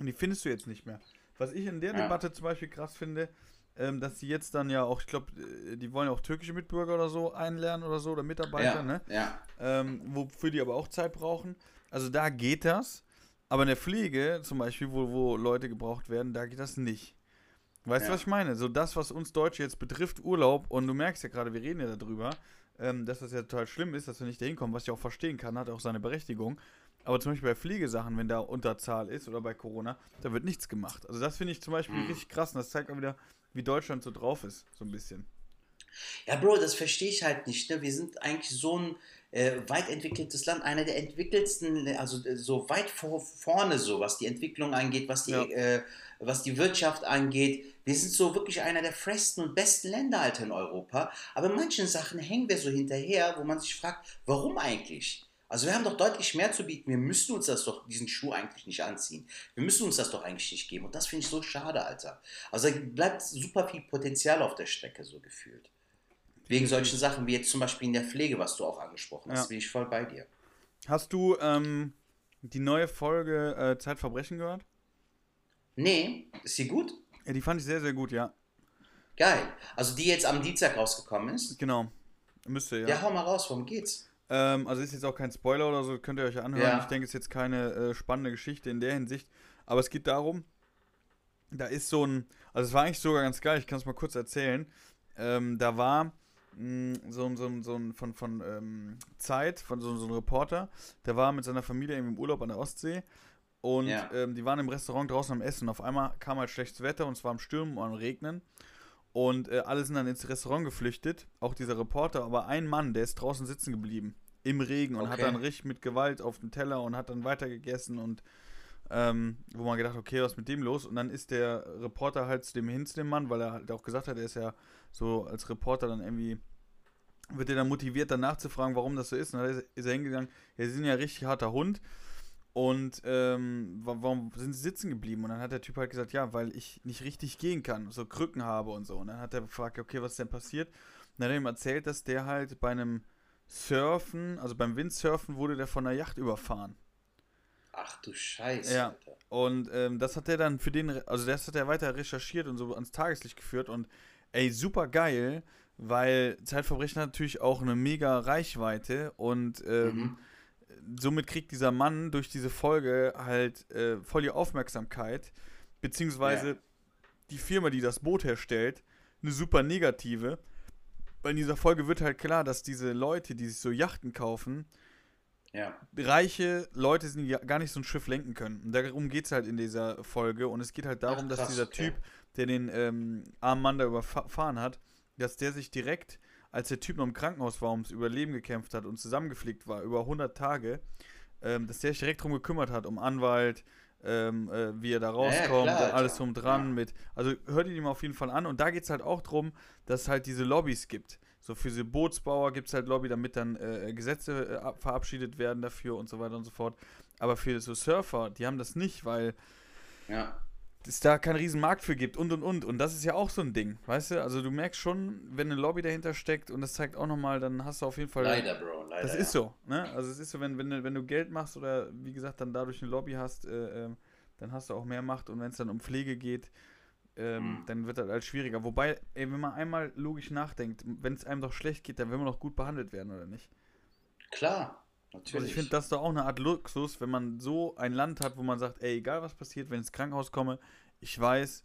Speaker 2: Und die findest du jetzt nicht mehr. Was ich in der
Speaker 1: Ja.
Speaker 2: Debatte zum Beispiel krass finde, ähm, dass die jetzt dann ja auch, ich glaube, die wollen ja auch türkische Mitbürger oder so einlernen oder so oder Mitarbeiter,
Speaker 1: Ja,
Speaker 2: ne?
Speaker 1: ja.
Speaker 2: ähm, wofür die aber auch Zeit brauchen. Also da geht das, aber in der Pflege zum Beispiel, wo, wo Leute gebraucht werden, da geht das nicht. Weißt du,
Speaker 1: Ja.
Speaker 2: was ich meine? So das, was uns Deutsche jetzt betrifft, Urlaub, und du merkst ja gerade, wir reden ja darüber, ähm, dass das ja total schlimm ist, dass wir nicht dahin kommen, was ich auch verstehen kann, hat auch seine Berechtigung. Aber zum Beispiel bei Pflegesachen, wenn da Unterzahl ist oder bei Corona, da wird nichts gemacht. Also das finde ich zum Beispiel
Speaker 1: Mhm.
Speaker 2: richtig krass und das zeigt auch wieder, wie Deutschland so drauf ist, so ein bisschen.
Speaker 1: Ja, Bro, das verstehe ich halt nicht. Ne? Wir sind eigentlich so ein äh, weit entwickeltes Land, einer der entwickelsten, also äh, so weit vor, vorne so, was die Entwicklung angeht, was die,
Speaker 2: Ja.
Speaker 1: äh, was die Wirtschaft angeht. Wir sind so wirklich einer der fresten und besten Länder, Alter, in Europa. Aber in manchen Sachen hängen wir so hinterher, wo man sich fragt, warum eigentlich? Also wir haben doch deutlich mehr zu bieten. Wir müssen uns das doch, diesen Schuh eigentlich nicht anziehen. Wir müssen uns das doch eigentlich nicht geben. Und das finde ich so schade, Alter. Also da bleibt super viel Potenzial auf der Strecke, so gefühlt. Wegen solchen Sachen wie jetzt zum Beispiel in der Pflege, was du auch angesprochen hast,
Speaker 2: Ja.
Speaker 1: bin ich voll bei dir.
Speaker 2: Hast du ähm, die neue Folge äh, Zeitverbrechen gehört?
Speaker 1: Nee, ist sie gut?
Speaker 2: Ja, die fand ich sehr, sehr gut, ja.
Speaker 1: Geil. Also die jetzt am Dienstag rausgekommen ist.
Speaker 2: Genau. Müsste, ja.
Speaker 1: Ja, hau mal raus, worum geht's?
Speaker 2: Ähm, also ist jetzt auch kein Spoiler oder so, könnt ihr euch anhören.
Speaker 1: Ja.
Speaker 2: Ich denke, es ist jetzt keine äh, spannende Geschichte in der Hinsicht. Aber es geht darum, da ist so ein, also es war eigentlich sogar ganz geil, ich kann es mal kurz erzählen. Ähm, da war mh, so, ein- so, ein- so ein von, von ähm, Zeit, von so, so ein Reporter, der war mit seiner Familie im Urlaub an der Ostsee. Und
Speaker 1: Ja.
Speaker 2: ähm, die waren im Restaurant draußen am Essen. Auf einmal kam halt schlechtes Wetter und es war am Stürmen und am Regnen. Und äh, alle sind dann ins Restaurant geflüchtet, auch dieser Reporter, aber ein Mann, der ist draußen sitzen geblieben, im Regen und hat
Speaker 1: Okay.
Speaker 2: dann richtig mit Gewalt auf den Teller und hat dann weitergegessen und ähm, wo man gedacht, okay, was ist mit dem los? Und dann ist der Reporter halt zu dem hin zu dem Mann, weil er halt auch gesagt hat, er ist ja so als Reporter dann irgendwie, wird er dann motiviert, dann nachzufragen, warum das so ist. Und dann ist ist er hingegangen, ja, sie sind ja ein richtig harter Hund. Und ähm, wa- warum sind sie sitzen geblieben? Und dann hat der Typ halt gesagt, ja, weil ich nicht richtig gehen kann, so Krücken habe und so. Und dann hat er gefragt, okay, was ist denn passiert? Und dann hat er ihm erzählt, dass der halt bei einem Surfen, also beim Windsurfen, wurde der von einer Yacht überfahren.
Speaker 1: Ach du Scheiße,
Speaker 2: Ja.
Speaker 1: Alter.
Speaker 2: Und ähm, das hat er dann für den, also das hat er weiter recherchiert und so ans Tageslicht geführt und ey, super geil, weil Zeitverbrechen hat natürlich auch eine mega Reichweite und ähm,
Speaker 1: Mhm.
Speaker 2: Somit kriegt dieser Mann durch diese Folge halt äh, voll die Aufmerksamkeit, beziehungsweise
Speaker 1: Ja.
Speaker 2: die Firma, die das Boot herstellt, eine super negative. Weil in dieser Folge wird halt klar, dass diese Leute, die sich so Yachten kaufen,
Speaker 1: Ja.
Speaker 2: reiche Leute sind, die gar nicht so ein Schiff lenken können. Und darum geht es halt in dieser Folge. Und es geht halt darum,
Speaker 1: Ach,
Speaker 2: dass
Speaker 1: krass,
Speaker 2: dieser
Speaker 1: okay.
Speaker 2: Typ, der den ähm, armen Mann da überfahren hat, dass der sich direkt, als der Typ noch im Krankenhaus war, ums Überleben gekämpft hat und zusammengeflickt war, über 100 Tage, ähm, dass der sich direkt drum gekümmert hat, um Anwalt, ähm, äh, wie er da
Speaker 1: ja,
Speaker 2: rauskommt,
Speaker 1: klar,
Speaker 2: und alles drum dran
Speaker 1: Ja.
Speaker 2: mit. Also hört die mal auf jeden Fall an. Und da geht es halt auch drum, dass es halt diese Lobbys gibt. So für diese Bootsbauer gibt es halt Lobby, damit dann äh, Gesetze äh, ab- verabschiedet werden dafür und so weiter und so fort. Aber für so Surfer, die haben das nicht, weil
Speaker 1: Ja.
Speaker 2: Es da keinen riesen Markt für gibt und und und. Und das ist ja auch so ein Ding, weißt du? Also du merkst schon, wenn eine Lobby dahinter steckt und das zeigt auch nochmal, dann hast du auf jeden Fall.
Speaker 1: Leider, Bro, leider.
Speaker 2: Das ist so, ne? Also es ist so, wenn, wenn, du- wenn du Geld machst oder wie gesagt dann dadurch eine Lobby hast, äh, ähm, dann hast du auch mehr Macht und wenn es dann um Pflege geht, ähm,
Speaker 1: Mhm.
Speaker 2: dann wird das halt schwieriger. Wobei, ey, wenn man einmal logisch nachdenkt, wenn es einem doch schlecht geht, dann will man doch gut behandelt werden, oder nicht?
Speaker 1: Klar,
Speaker 2: Also
Speaker 1: natürlich.
Speaker 2: ich finde das doch auch eine Art Luxus, wenn man so ein Land hat, wo man sagt, ey, egal was passiert, wenn ich ins Krankenhaus komme, ich weiß,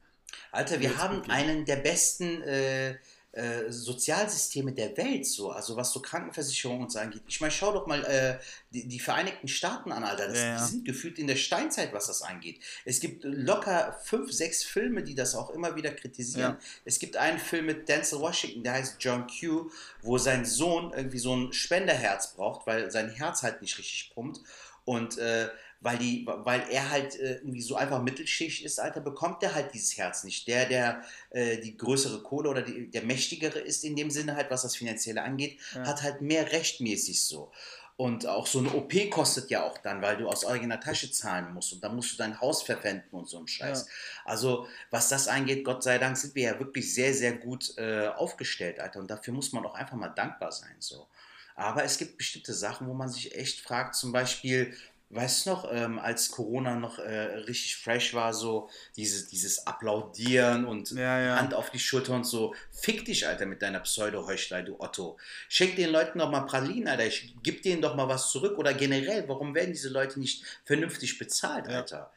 Speaker 1: Alter, wir haben einen der besten, äh, äh, Sozialsysteme der Welt, so, also was so Krankenversicherung und so angeht. Ich meine, schau doch mal äh, die, die Vereinigten Staaten an, Alter. Das,
Speaker 2: Ja.
Speaker 1: Die sind gefühlt in der Steinzeit, was das angeht. Es gibt locker fünf, sechs Filme, die das auch immer wieder kritisieren.
Speaker 2: Ja.
Speaker 1: Es gibt einen Film mit Denzel Washington, der heißt John Q, wo sein Sohn irgendwie so ein Spenderherz braucht, weil sein Herz halt nicht richtig pumpt. Und äh, weil, die, weil er halt äh, irgendwie so einfach Mittelschicht ist, Alter, bekommt der halt dieses Herz nicht. Der, der äh, die größere Kohle oder die, der mächtigere ist in dem Sinne halt, was das Finanzielle angeht,
Speaker 2: Ja.
Speaker 1: hat halt mehr rechtmäßig so. Und auch so eine OP kostet ja auch dann, weil du aus eigener Tasche zahlen musst und dann musst du dein Haus verpfänden und so ein Scheiß. Also, was das angeht, Gott sei Dank sind wir ja wirklich sehr, sehr gut äh, aufgestellt, Alter. Und dafür muss man auch einfach mal dankbar sein, so. Aber es gibt bestimmte Sachen, wo man sich echt fragt, zum Beispiel, weißt du noch, ähm, als Corona noch äh, richtig fresh war, so dieses, dieses Applaudieren und
Speaker 2: Ja, ja.
Speaker 1: Hand auf die Schulter und so. Fick dich, Alter, mit deiner Pseudo-Heuchlei, du Otto. Schenk den Leuten doch mal Pralinen, Alter. Ich, gib denen doch mal was zurück. Oder generell, warum werden diese Leute nicht vernünftig bezahlt,
Speaker 2: Ja.
Speaker 1: Alter?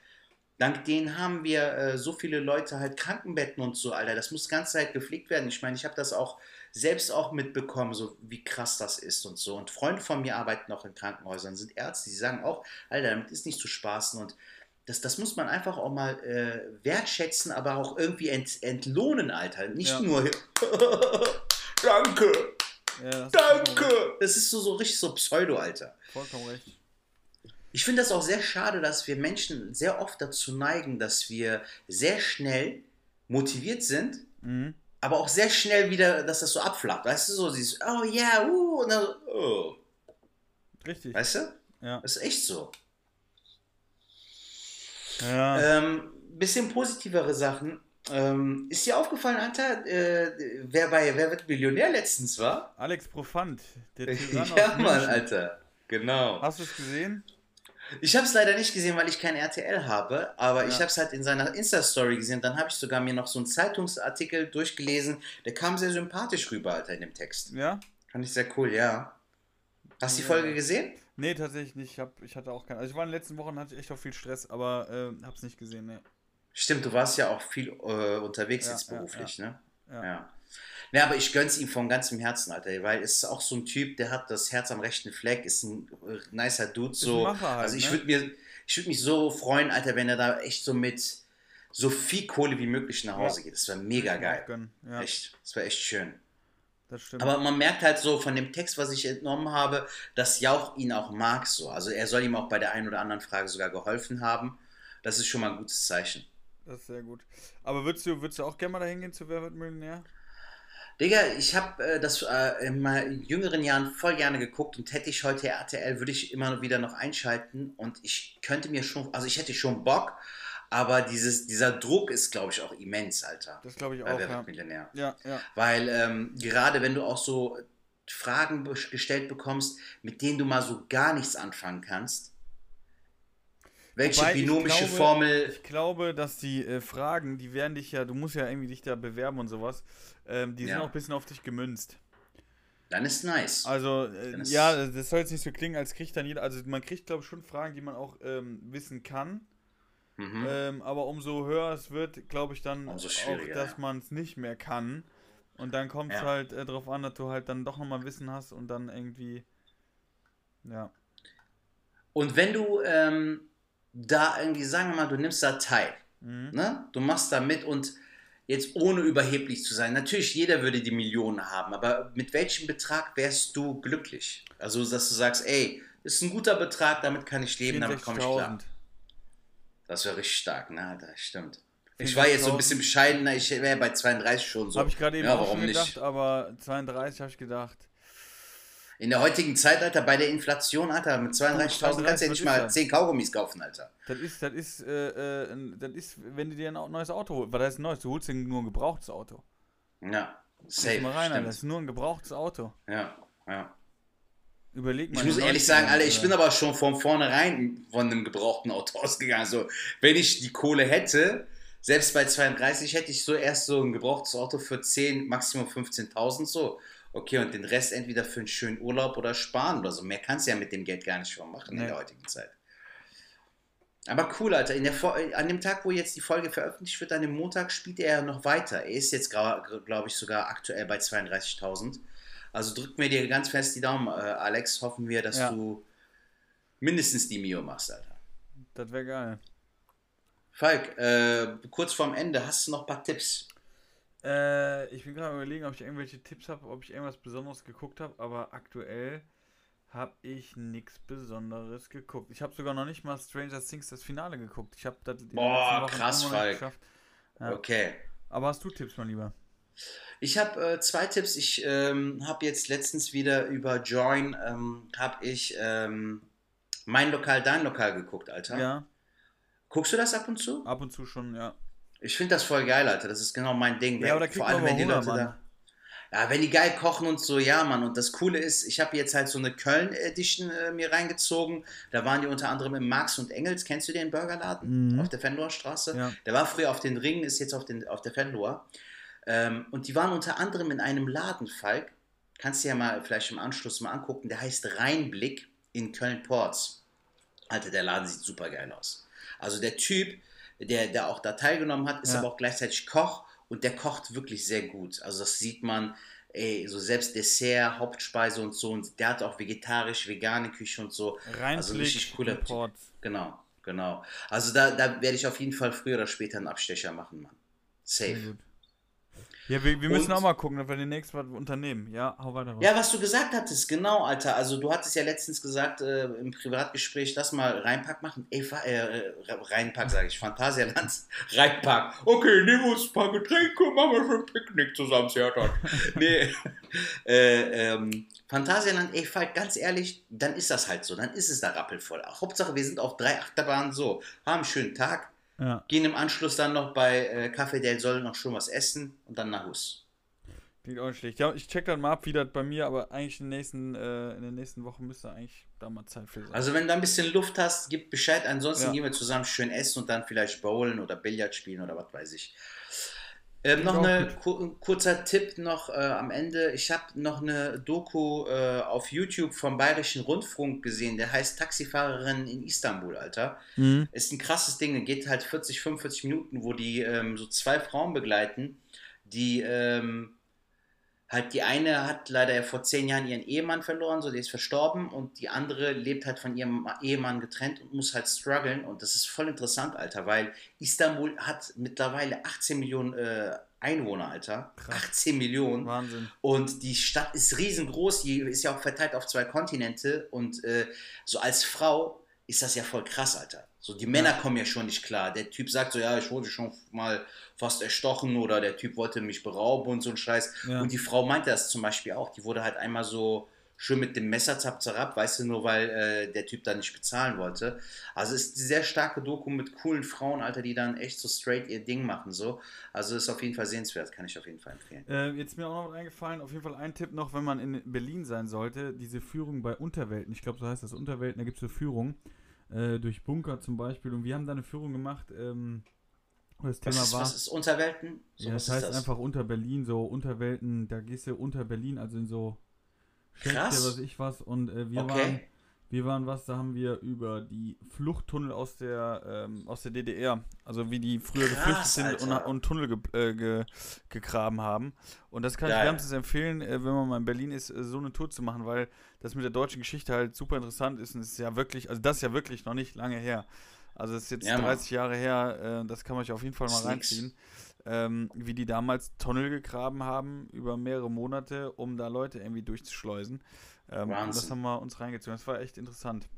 Speaker 1: Dank denen haben wir äh, so viele Leute halt Krankenbetten und so, Alter. Das muss ganze Zeit gepflegt werden. Ich meine, ich habe das auch selbst auch mitbekommen, so wie krass das ist und so. Und Freunde von mir arbeiten auch in Krankenhäusern, sind Ärzte, die sagen auch, Alter, damit ist nicht zu spaßen und das, das muss man einfach auch mal äh, wertschätzen, aber auch irgendwie ent, entlohnen, Alter. Nicht
Speaker 2: Ja.
Speaker 1: nur *laughs* Danke,
Speaker 2: Ja, das ist
Speaker 1: danke. Das ist so, so richtig so Pseudo, Alter.
Speaker 2: Vollkommen recht.
Speaker 1: Ich finde das auch sehr schade, dass wir Menschen sehr oft dazu neigen, dass wir sehr schnell motiviert sind,
Speaker 2: Mhm.
Speaker 1: Aber auch sehr schnell wieder, dass das so abflacht. Weißt du, so dieses, oh ja, uh, und dann, so, oh.
Speaker 2: Richtig.
Speaker 1: Weißt du?
Speaker 2: Ja.
Speaker 1: Das ist echt so.
Speaker 2: Ja.
Speaker 1: Ähm, bisschen positivere Sachen. Ähm, ist dir aufgefallen, Alter, äh, wer bei Wer wird Millionär letztens war?
Speaker 2: Alex Profant, der *laughs* Tyrann
Speaker 1: ja, Mann. Alter. Genau.
Speaker 2: Hast du es gesehen?
Speaker 1: Ich habe es leider nicht gesehen, weil ich kein RTL habe, aber ich
Speaker 2: Ja.
Speaker 1: habe es halt in seiner Insta-Story gesehen. Dann habe ich sogar mir noch so einen Zeitungsartikel durchgelesen. Der kam sehr sympathisch rüber, Alter, in dem Text.
Speaker 2: Ja?
Speaker 1: Fand ich sehr cool, ja. Hast du die
Speaker 2: Ja.
Speaker 1: Folge gesehen?
Speaker 2: Nee, tatsächlich nicht. Ich, hab, ich hatte auch keinen. Also ich war in den letzten Wochen, hatte ich echt auch viel Stress, aber äh, hab's nicht gesehen, ne.
Speaker 1: Stimmt, du warst ja auch viel äh, unterwegs
Speaker 2: Ja,
Speaker 1: jetzt beruflich, ne?
Speaker 2: Ja.
Speaker 1: Ja. Aber ich gönn's ihm von ganzem Herzen, Alter, weil es ist auch so ein Typ, der hat das Herz am rechten Fleck, ist ein äh, nicer Dude, so.
Speaker 2: Halt,
Speaker 1: also ich
Speaker 2: ne?
Speaker 1: würde mir, ich würde mich so freuen, Alter, wenn er da echt so mit so viel Kohle wie möglich nach Hause
Speaker 2: Ja.
Speaker 1: geht. Das wäre mega geil.
Speaker 2: Ja,
Speaker 1: Echt, das wäre echt schön.
Speaker 2: das stimmt.
Speaker 1: Aber man merkt halt so von dem Text, was ich entnommen habe, dass Jauch ihn auch mag so. Also er soll ihm auch bei der einen oder anderen Frage sogar geholfen haben. Das ist schon mal ein gutes Zeichen.
Speaker 2: das ist sehr gut. Aber würdest du, würdest du auch gerne mal dahin gehen zu Wer wird Millionär?
Speaker 1: Digga, ich habe äh, das äh, in meinen jüngeren Jahren voll gerne geguckt und hätte ich heute RTL, würde ich immer wieder noch einschalten und ich könnte mir schon, also ich hätte schon Bock, aber dieses, dieser Druck ist, glaube ich, auch immens, Alter.
Speaker 2: Das glaube ich
Speaker 1: Bei
Speaker 2: auch,
Speaker 1: Wer
Speaker 2: ja.
Speaker 1: Millionär.
Speaker 2: Ja, ja.
Speaker 1: Weil ähm, gerade wenn du auch so Fragen gestellt bekommst, mit denen du mal so gar nichts anfangen kannst, welche
Speaker 2: Wobei ich
Speaker 1: binomische
Speaker 2: glaube-
Speaker 1: Formel.
Speaker 2: Ich glaube, dass die äh, Fragen, die werden dich ja, du musst ja irgendwie dich da bewerben und sowas, ähm, die sind
Speaker 1: Ja.
Speaker 2: auch ein bisschen auf dich gemünzt.
Speaker 1: Dann ist nice.
Speaker 2: Also, äh,
Speaker 1: ist-
Speaker 2: ja, das soll jetzt nicht so klingen, als kriegt dann jeder, also man kriegt, glaube ich, schon Fragen, die man auch ähm, wissen kann,
Speaker 1: Mhm.
Speaker 2: ähm, aber umso höher es wird, glaube ich dann auch, dass man es nicht mehr kann. Und dann kommt es
Speaker 1: Ja.
Speaker 2: halt äh, darauf an, dass du halt dann doch nochmal Wissen hast und dann irgendwie, ja.
Speaker 1: Und wenn du ähm, da irgendwie, sagen wir mal, du nimmst da teil,
Speaker 2: Mhm.
Speaker 1: ne? du machst da mit und jetzt ohne überheblich zu sein, natürlich jeder würde die Millionen haben, aber mit welchem Betrag wärst du glücklich? Also, dass du sagst, ey, ist ein guter Betrag, damit kann ich leben, damit komme ich klar.
Speaker 2: 64.000.
Speaker 1: Das wäre richtig stark, ne? Das stimmt. Ich war jetzt so ein bisschen
Speaker 2: 64.000.
Speaker 1: bescheidener, ich wäre bei 32 schon so.
Speaker 2: Habe ich gerade eben
Speaker 1: ja,
Speaker 2: auch
Speaker 1: warum
Speaker 2: schon gedacht,
Speaker 1: nicht?
Speaker 2: aber 32 habe ich gedacht.
Speaker 1: In der heutigen Zeit, Alter, bei der Inflation, Alter, mit 32.000 kannst du ja nicht mal
Speaker 2: das?
Speaker 1: 10 Kaugummis kaufen, Alter.
Speaker 2: Das ist, das ist, äh, äh, das ist, wenn du dir ein neues Auto holst. Was heißt ein neues? Du holst dir nur ein gebrauchtes Auto.
Speaker 1: Ja, safe,
Speaker 2: mal rein. Das ist nur ein gebrauchtes Auto.
Speaker 1: Ja, ja.
Speaker 2: Überleg mal.
Speaker 1: Ich muss ehrlich
Speaker 2: 90ern,
Speaker 1: sagen, Alter, ich bin aber schon von vornherein von einem gebrauchten Auto *laughs* ausgegangen. Also, wenn ich die Kohle hätte, selbst bei 32 hätte ich so erst so ein gebrauchtes Auto für 10, Maximum 15.000 so. Okay, und den Rest entweder für einen schönen Urlaub oder sparen oder so. Mehr kannst du ja mit dem Geld gar nicht mehr machen in
Speaker 2: Nee.
Speaker 1: der heutigen Zeit. Aber cool, Alter. In äh, an dem Tag, wo jetzt die Folge veröffentlicht wird, an dem Montag, spielt er ja noch weiter. Er ist jetzt, glaube ich, sogar aktuell bei 32.000. Also drück mir dir ganz fest die Daumen, äh, Alex. Hoffen wir, dass
Speaker 2: Ja.
Speaker 1: du mindestens die Mio machst, Alter.
Speaker 2: Das wäre geil.
Speaker 1: Falk, äh, kurz vorm Ende, hast du noch ein paar Tipps?
Speaker 2: Äh, ich bin gerade überlegen, ob ich irgendwelche Tipps habe, ob ich irgendwas Besonderes geguckt habe, aber aktuell habe ich nichts Besonderes geguckt. Ich habe sogar noch nicht mal Stranger Things das Finale geguckt. Ich habe das
Speaker 1: Boah, krass, Falk.
Speaker 2: geschafft. Ja.
Speaker 1: Okay.
Speaker 2: Aber hast du Tipps, mein Lieber?
Speaker 1: Ich habe äh, zwei Tipps. Ich ähm, habe jetzt letztens wieder über Join, ähm, habe ich ähm, mein Lokal, dein Lokal geguckt, Alter.
Speaker 2: Ja,
Speaker 1: Guckst du das ab und zu?
Speaker 2: ab und zu schon, ja.
Speaker 1: Ich finde das voll geil, Alter. Das ist genau mein Ding.
Speaker 2: Ja, kriegt
Speaker 1: Vor allem, wenn die
Speaker 2: aber
Speaker 1: Leute
Speaker 2: Hunger,
Speaker 1: da. Ja, wenn die geil kochen und so, ja, Mann. Und das Coole ist, ich habe jetzt halt so eine Köln-Edition äh, mir reingezogen. Da waren die unter anderem im Marx und Engels. Kennst du den Burgerladen?
Speaker 2: Mhm.
Speaker 1: Auf der Fenloher Straße?
Speaker 2: Ja.
Speaker 1: Der war früher auf den Ringen, ist jetzt auf, den, auf der Fenloher. Ähm, und die waren unter anderem in einem Laden, Falk. Kannst du ja mal vielleicht im Anschluss mal angucken. Der heißt Rheinblick in Köln-Ports. Alter, der Laden sieht super geil aus. Also der Typ, der, der auch da teilgenommen hat, ist
Speaker 2: Ja.
Speaker 1: aber auch gleichzeitig Koch und der kocht wirklich sehr gut. Also das sieht man, ey, so selbst Dessert, Hauptspeise und so. Und der hat auch vegetarisch, vegane Küche und so.
Speaker 2: Reinblick
Speaker 1: Also richtig cooler.
Speaker 2: Report.
Speaker 1: Genau, genau. Also da, da werde ich auf jeden Fall früher oder später einen Abstecher machen, Mann. Safe.
Speaker 2: Ja, wir, wir müssen
Speaker 1: Und-
Speaker 2: auch mal gucken, dass wir demnächst was unternehmen. Ja, hau weiter. raus.
Speaker 1: Ja, was du gesagt hattest, genau, Alter. Also du hattest ja letztens gesagt äh, im Privatgespräch, lass mal Rheinpark machen. Ey, äh, Rheinpark sage ich, Phantasialand. *laughs* Rheinpark. Okay, nehmen wir uns ein paar Getränke, machen wir schon ein Picknick zusammen, Theater. *laughs* nee. *laughs* äh, ähm, Phantasialand, ey, Falk, ganz ehrlich, dann ist das halt so. Dann ist es da rappelvoll. Hauptsache, wir sind auf drei Achterbahnen so. Haben einen schönen Tag.
Speaker 2: Ja,
Speaker 1: Gehen im Anschluss dann noch bei äh, Café del Sol noch schon was essen und dann nach Hus.
Speaker 2: klingt auch nicht schlecht. Ja, ich check dann mal ab, wie das bei mir, aber eigentlich in den nächsten, äh, in den nächsten Wochen müsste eigentlich da mal Zeit für sein.
Speaker 1: Also wenn du ein bisschen Luft hast, gib Bescheid. Ansonsten
Speaker 2: Ja.
Speaker 1: gehen wir zusammen schön essen und dann vielleicht bowlen oder Billard spielen oder was weiß ich. Ähm, noch ein ku kurzer Tipp noch äh, am Ende. Ich habe noch eine Doku äh, auf YouTube vom Bayerischen Rundfunk gesehen. Der heißt Taxifahrerin in Istanbul, Alter.
Speaker 2: Mhm.
Speaker 1: Ist ein krasses Ding. Geht halt 40, 45 Minuten, wo die ähm, so zwei Frauen begleiten, die ähm, halt die eine hat leider ja vor zehn Jahren ihren Ehemann verloren, so der ist verstorben und die andere lebt halt von ihrem Ehemann getrennt und muss halt strugglen und das ist voll interessant, Alter, weil Istanbul hat mittlerweile 18 Millionen äh, Einwohner, Alter.
Speaker 2: Krass.
Speaker 1: 18 Millionen.
Speaker 2: Wahnsinn.
Speaker 1: Und die Stadt ist riesengroß, die ist ja auch verteilt auf zwei Kontinente und äh, so als Frau ist das ja voll krass, Alter. So, die Männer kommen ja schon nicht klar. Der Typ sagt so, ja, ich wurde schon mal fast erstochen oder der Typ wollte mich berauben und so ein Scheiß.
Speaker 2: Ja.
Speaker 1: Und die Frau meinte das zum Beispiel auch. Die wurde halt einmal so schön mit dem Messer zap zerab, weißt du, nur weil äh, der Typ da nicht bezahlen wollte. Also es ist eine sehr starke Doku mit coolen Frauen, Alter, die dann echt so straight ihr Ding machen, so. Also ist auf jeden Fall sehenswert, kann ich auf jeden Fall empfehlen.
Speaker 2: Äh, jetzt ist mir auch noch eingefallen, auf jeden Fall ein Tipp noch, wenn man in Berlin sein sollte, diese Führung bei Unterwelten, ich glaube so heißt das Unterwelten, da gibt es eine Führung äh, durch Bunker zum Beispiel und wir haben da eine Führung gemacht, ähm, wo das
Speaker 1: Was
Speaker 2: Thema
Speaker 1: ist,
Speaker 2: war,
Speaker 1: was ist Unterwelten? So,
Speaker 2: ja,
Speaker 1: was
Speaker 2: das heißt
Speaker 1: das?
Speaker 2: einfach unter Berlin, so Unterwelten, da gehst du unter Berlin, also in so Schächte, was ich was und äh, wir
Speaker 1: Okay.
Speaker 2: waren wir waren was, da haben wir über die Fluchttunnel aus der, ähm, aus der DDR, also wie die früher
Speaker 1: Krass,
Speaker 2: geflüchtet sind und, und Tunnel ge äh, ge gegraben haben. Und das kann ich
Speaker 1: Geil.
Speaker 2: wärmstens empfehlen, äh, wenn man mal in Berlin ist, äh, so eine Tour zu machen, weil das mit der deutschen Geschichte halt super interessant ist und es ist ja wirklich, also das ist ja wirklich noch nicht lange her. Also es ist jetzt
Speaker 1: Ja, Mann.
Speaker 2: 30 Jahre her, äh, das kann man sich auf jeden Fall mal reinziehen. Ähm, wie die damals Tunnel gegraben haben über mehrere Monate, um da Leute irgendwie durchzuschleusen. Ähm, das haben wir uns reingezogen. Das war echt interessant.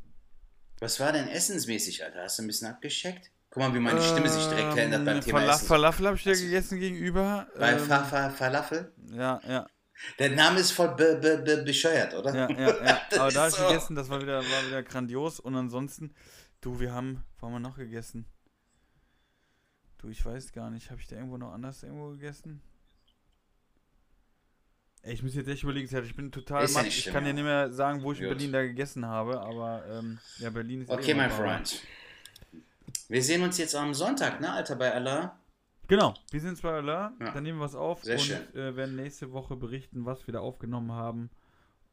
Speaker 1: Was war denn essensmäßig, Alter? Hast du ein bisschen abgecheckt? Guck mal, wie meine Stimme sich direkt verändert beim
Speaker 2: Ähm,
Speaker 1: Thema
Speaker 2: Fala
Speaker 1: Essen.
Speaker 2: Falafel habe ich dir
Speaker 1: Also-
Speaker 2: gegessen gegenüber.
Speaker 1: Bei
Speaker 2: Ähm,
Speaker 1: Fa Fa Falafel?
Speaker 2: ja, ja,
Speaker 1: Der Name ist voll be be be bescheuert, oder?
Speaker 2: ja, ja, ja. *laughs* Aber da habe ich
Speaker 1: so.
Speaker 2: gegessen, das war wieder, war wieder grandios. Und ansonsten, du, wir haben, wo haben wir noch gegessen? Du, ich weiß gar nicht, habe ich da irgendwo noch anders irgendwo gegessen? Ey, ich muss jetzt echt überlegen, ich bin total
Speaker 1: Ist
Speaker 2: matt. Ich
Speaker 1: schlimm,
Speaker 2: kann dir
Speaker 1: ja.
Speaker 2: nicht mehr sagen, wo ich in
Speaker 1: Gut.
Speaker 2: Berlin da gegessen habe, aber ähm, ja, Berlin ist eh
Speaker 1: Okay, mein. Freund. Wir sehen uns jetzt am Sonntag, ne, Alter, bei Allah.
Speaker 2: Genau, wir sind bei Allah,
Speaker 1: Ja.
Speaker 2: dann nehmen wir es auf
Speaker 1: Sehr
Speaker 2: und
Speaker 1: schön.
Speaker 2: äh, werden nächste Woche berichten, was wir da aufgenommen haben.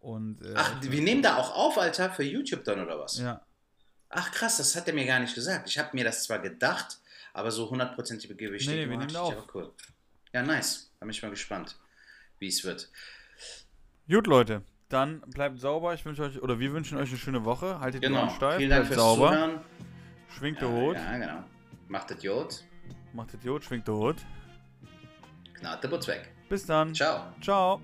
Speaker 2: Und, äh,
Speaker 1: Ach, wir nehmen da auch auf, Alter, für YouTube dann oder was?
Speaker 2: ja,
Speaker 1: Ach krass, das hat er mir gar nicht gesagt. Ich habe mir das zwar gedacht, aber so hundertprozentige
Speaker 2: Nee, nee,
Speaker 1: Bestätigung
Speaker 2: wir nehmen
Speaker 1: ich
Speaker 2: auf.
Speaker 1: cool. Ja, nice. Da bin ich mal gespannt, wie es wird.
Speaker 2: Gut, Leute. Dann bleibt sauber. Ich wünsche euch, oder wir wünschen euch eine schöne Woche. Haltet die
Speaker 1: Genau.
Speaker 2: Ohren steif,
Speaker 1: Vielen Dank
Speaker 2: bleibt
Speaker 1: fürs
Speaker 2: sauber,
Speaker 1: Zuhören.
Speaker 2: schwingt
Speaker 1: Ja,
Speaker 2: der Hut,
Speaker 1: ja, genau. Macht das Jod,
Speaker 2: macht das Jod, schwingt der Hut.
Speaker 1: knallt der Butz weg.
Speaker 2: Bis dann.
Speaker 1: Ciao.
Speaker 2: Ciao.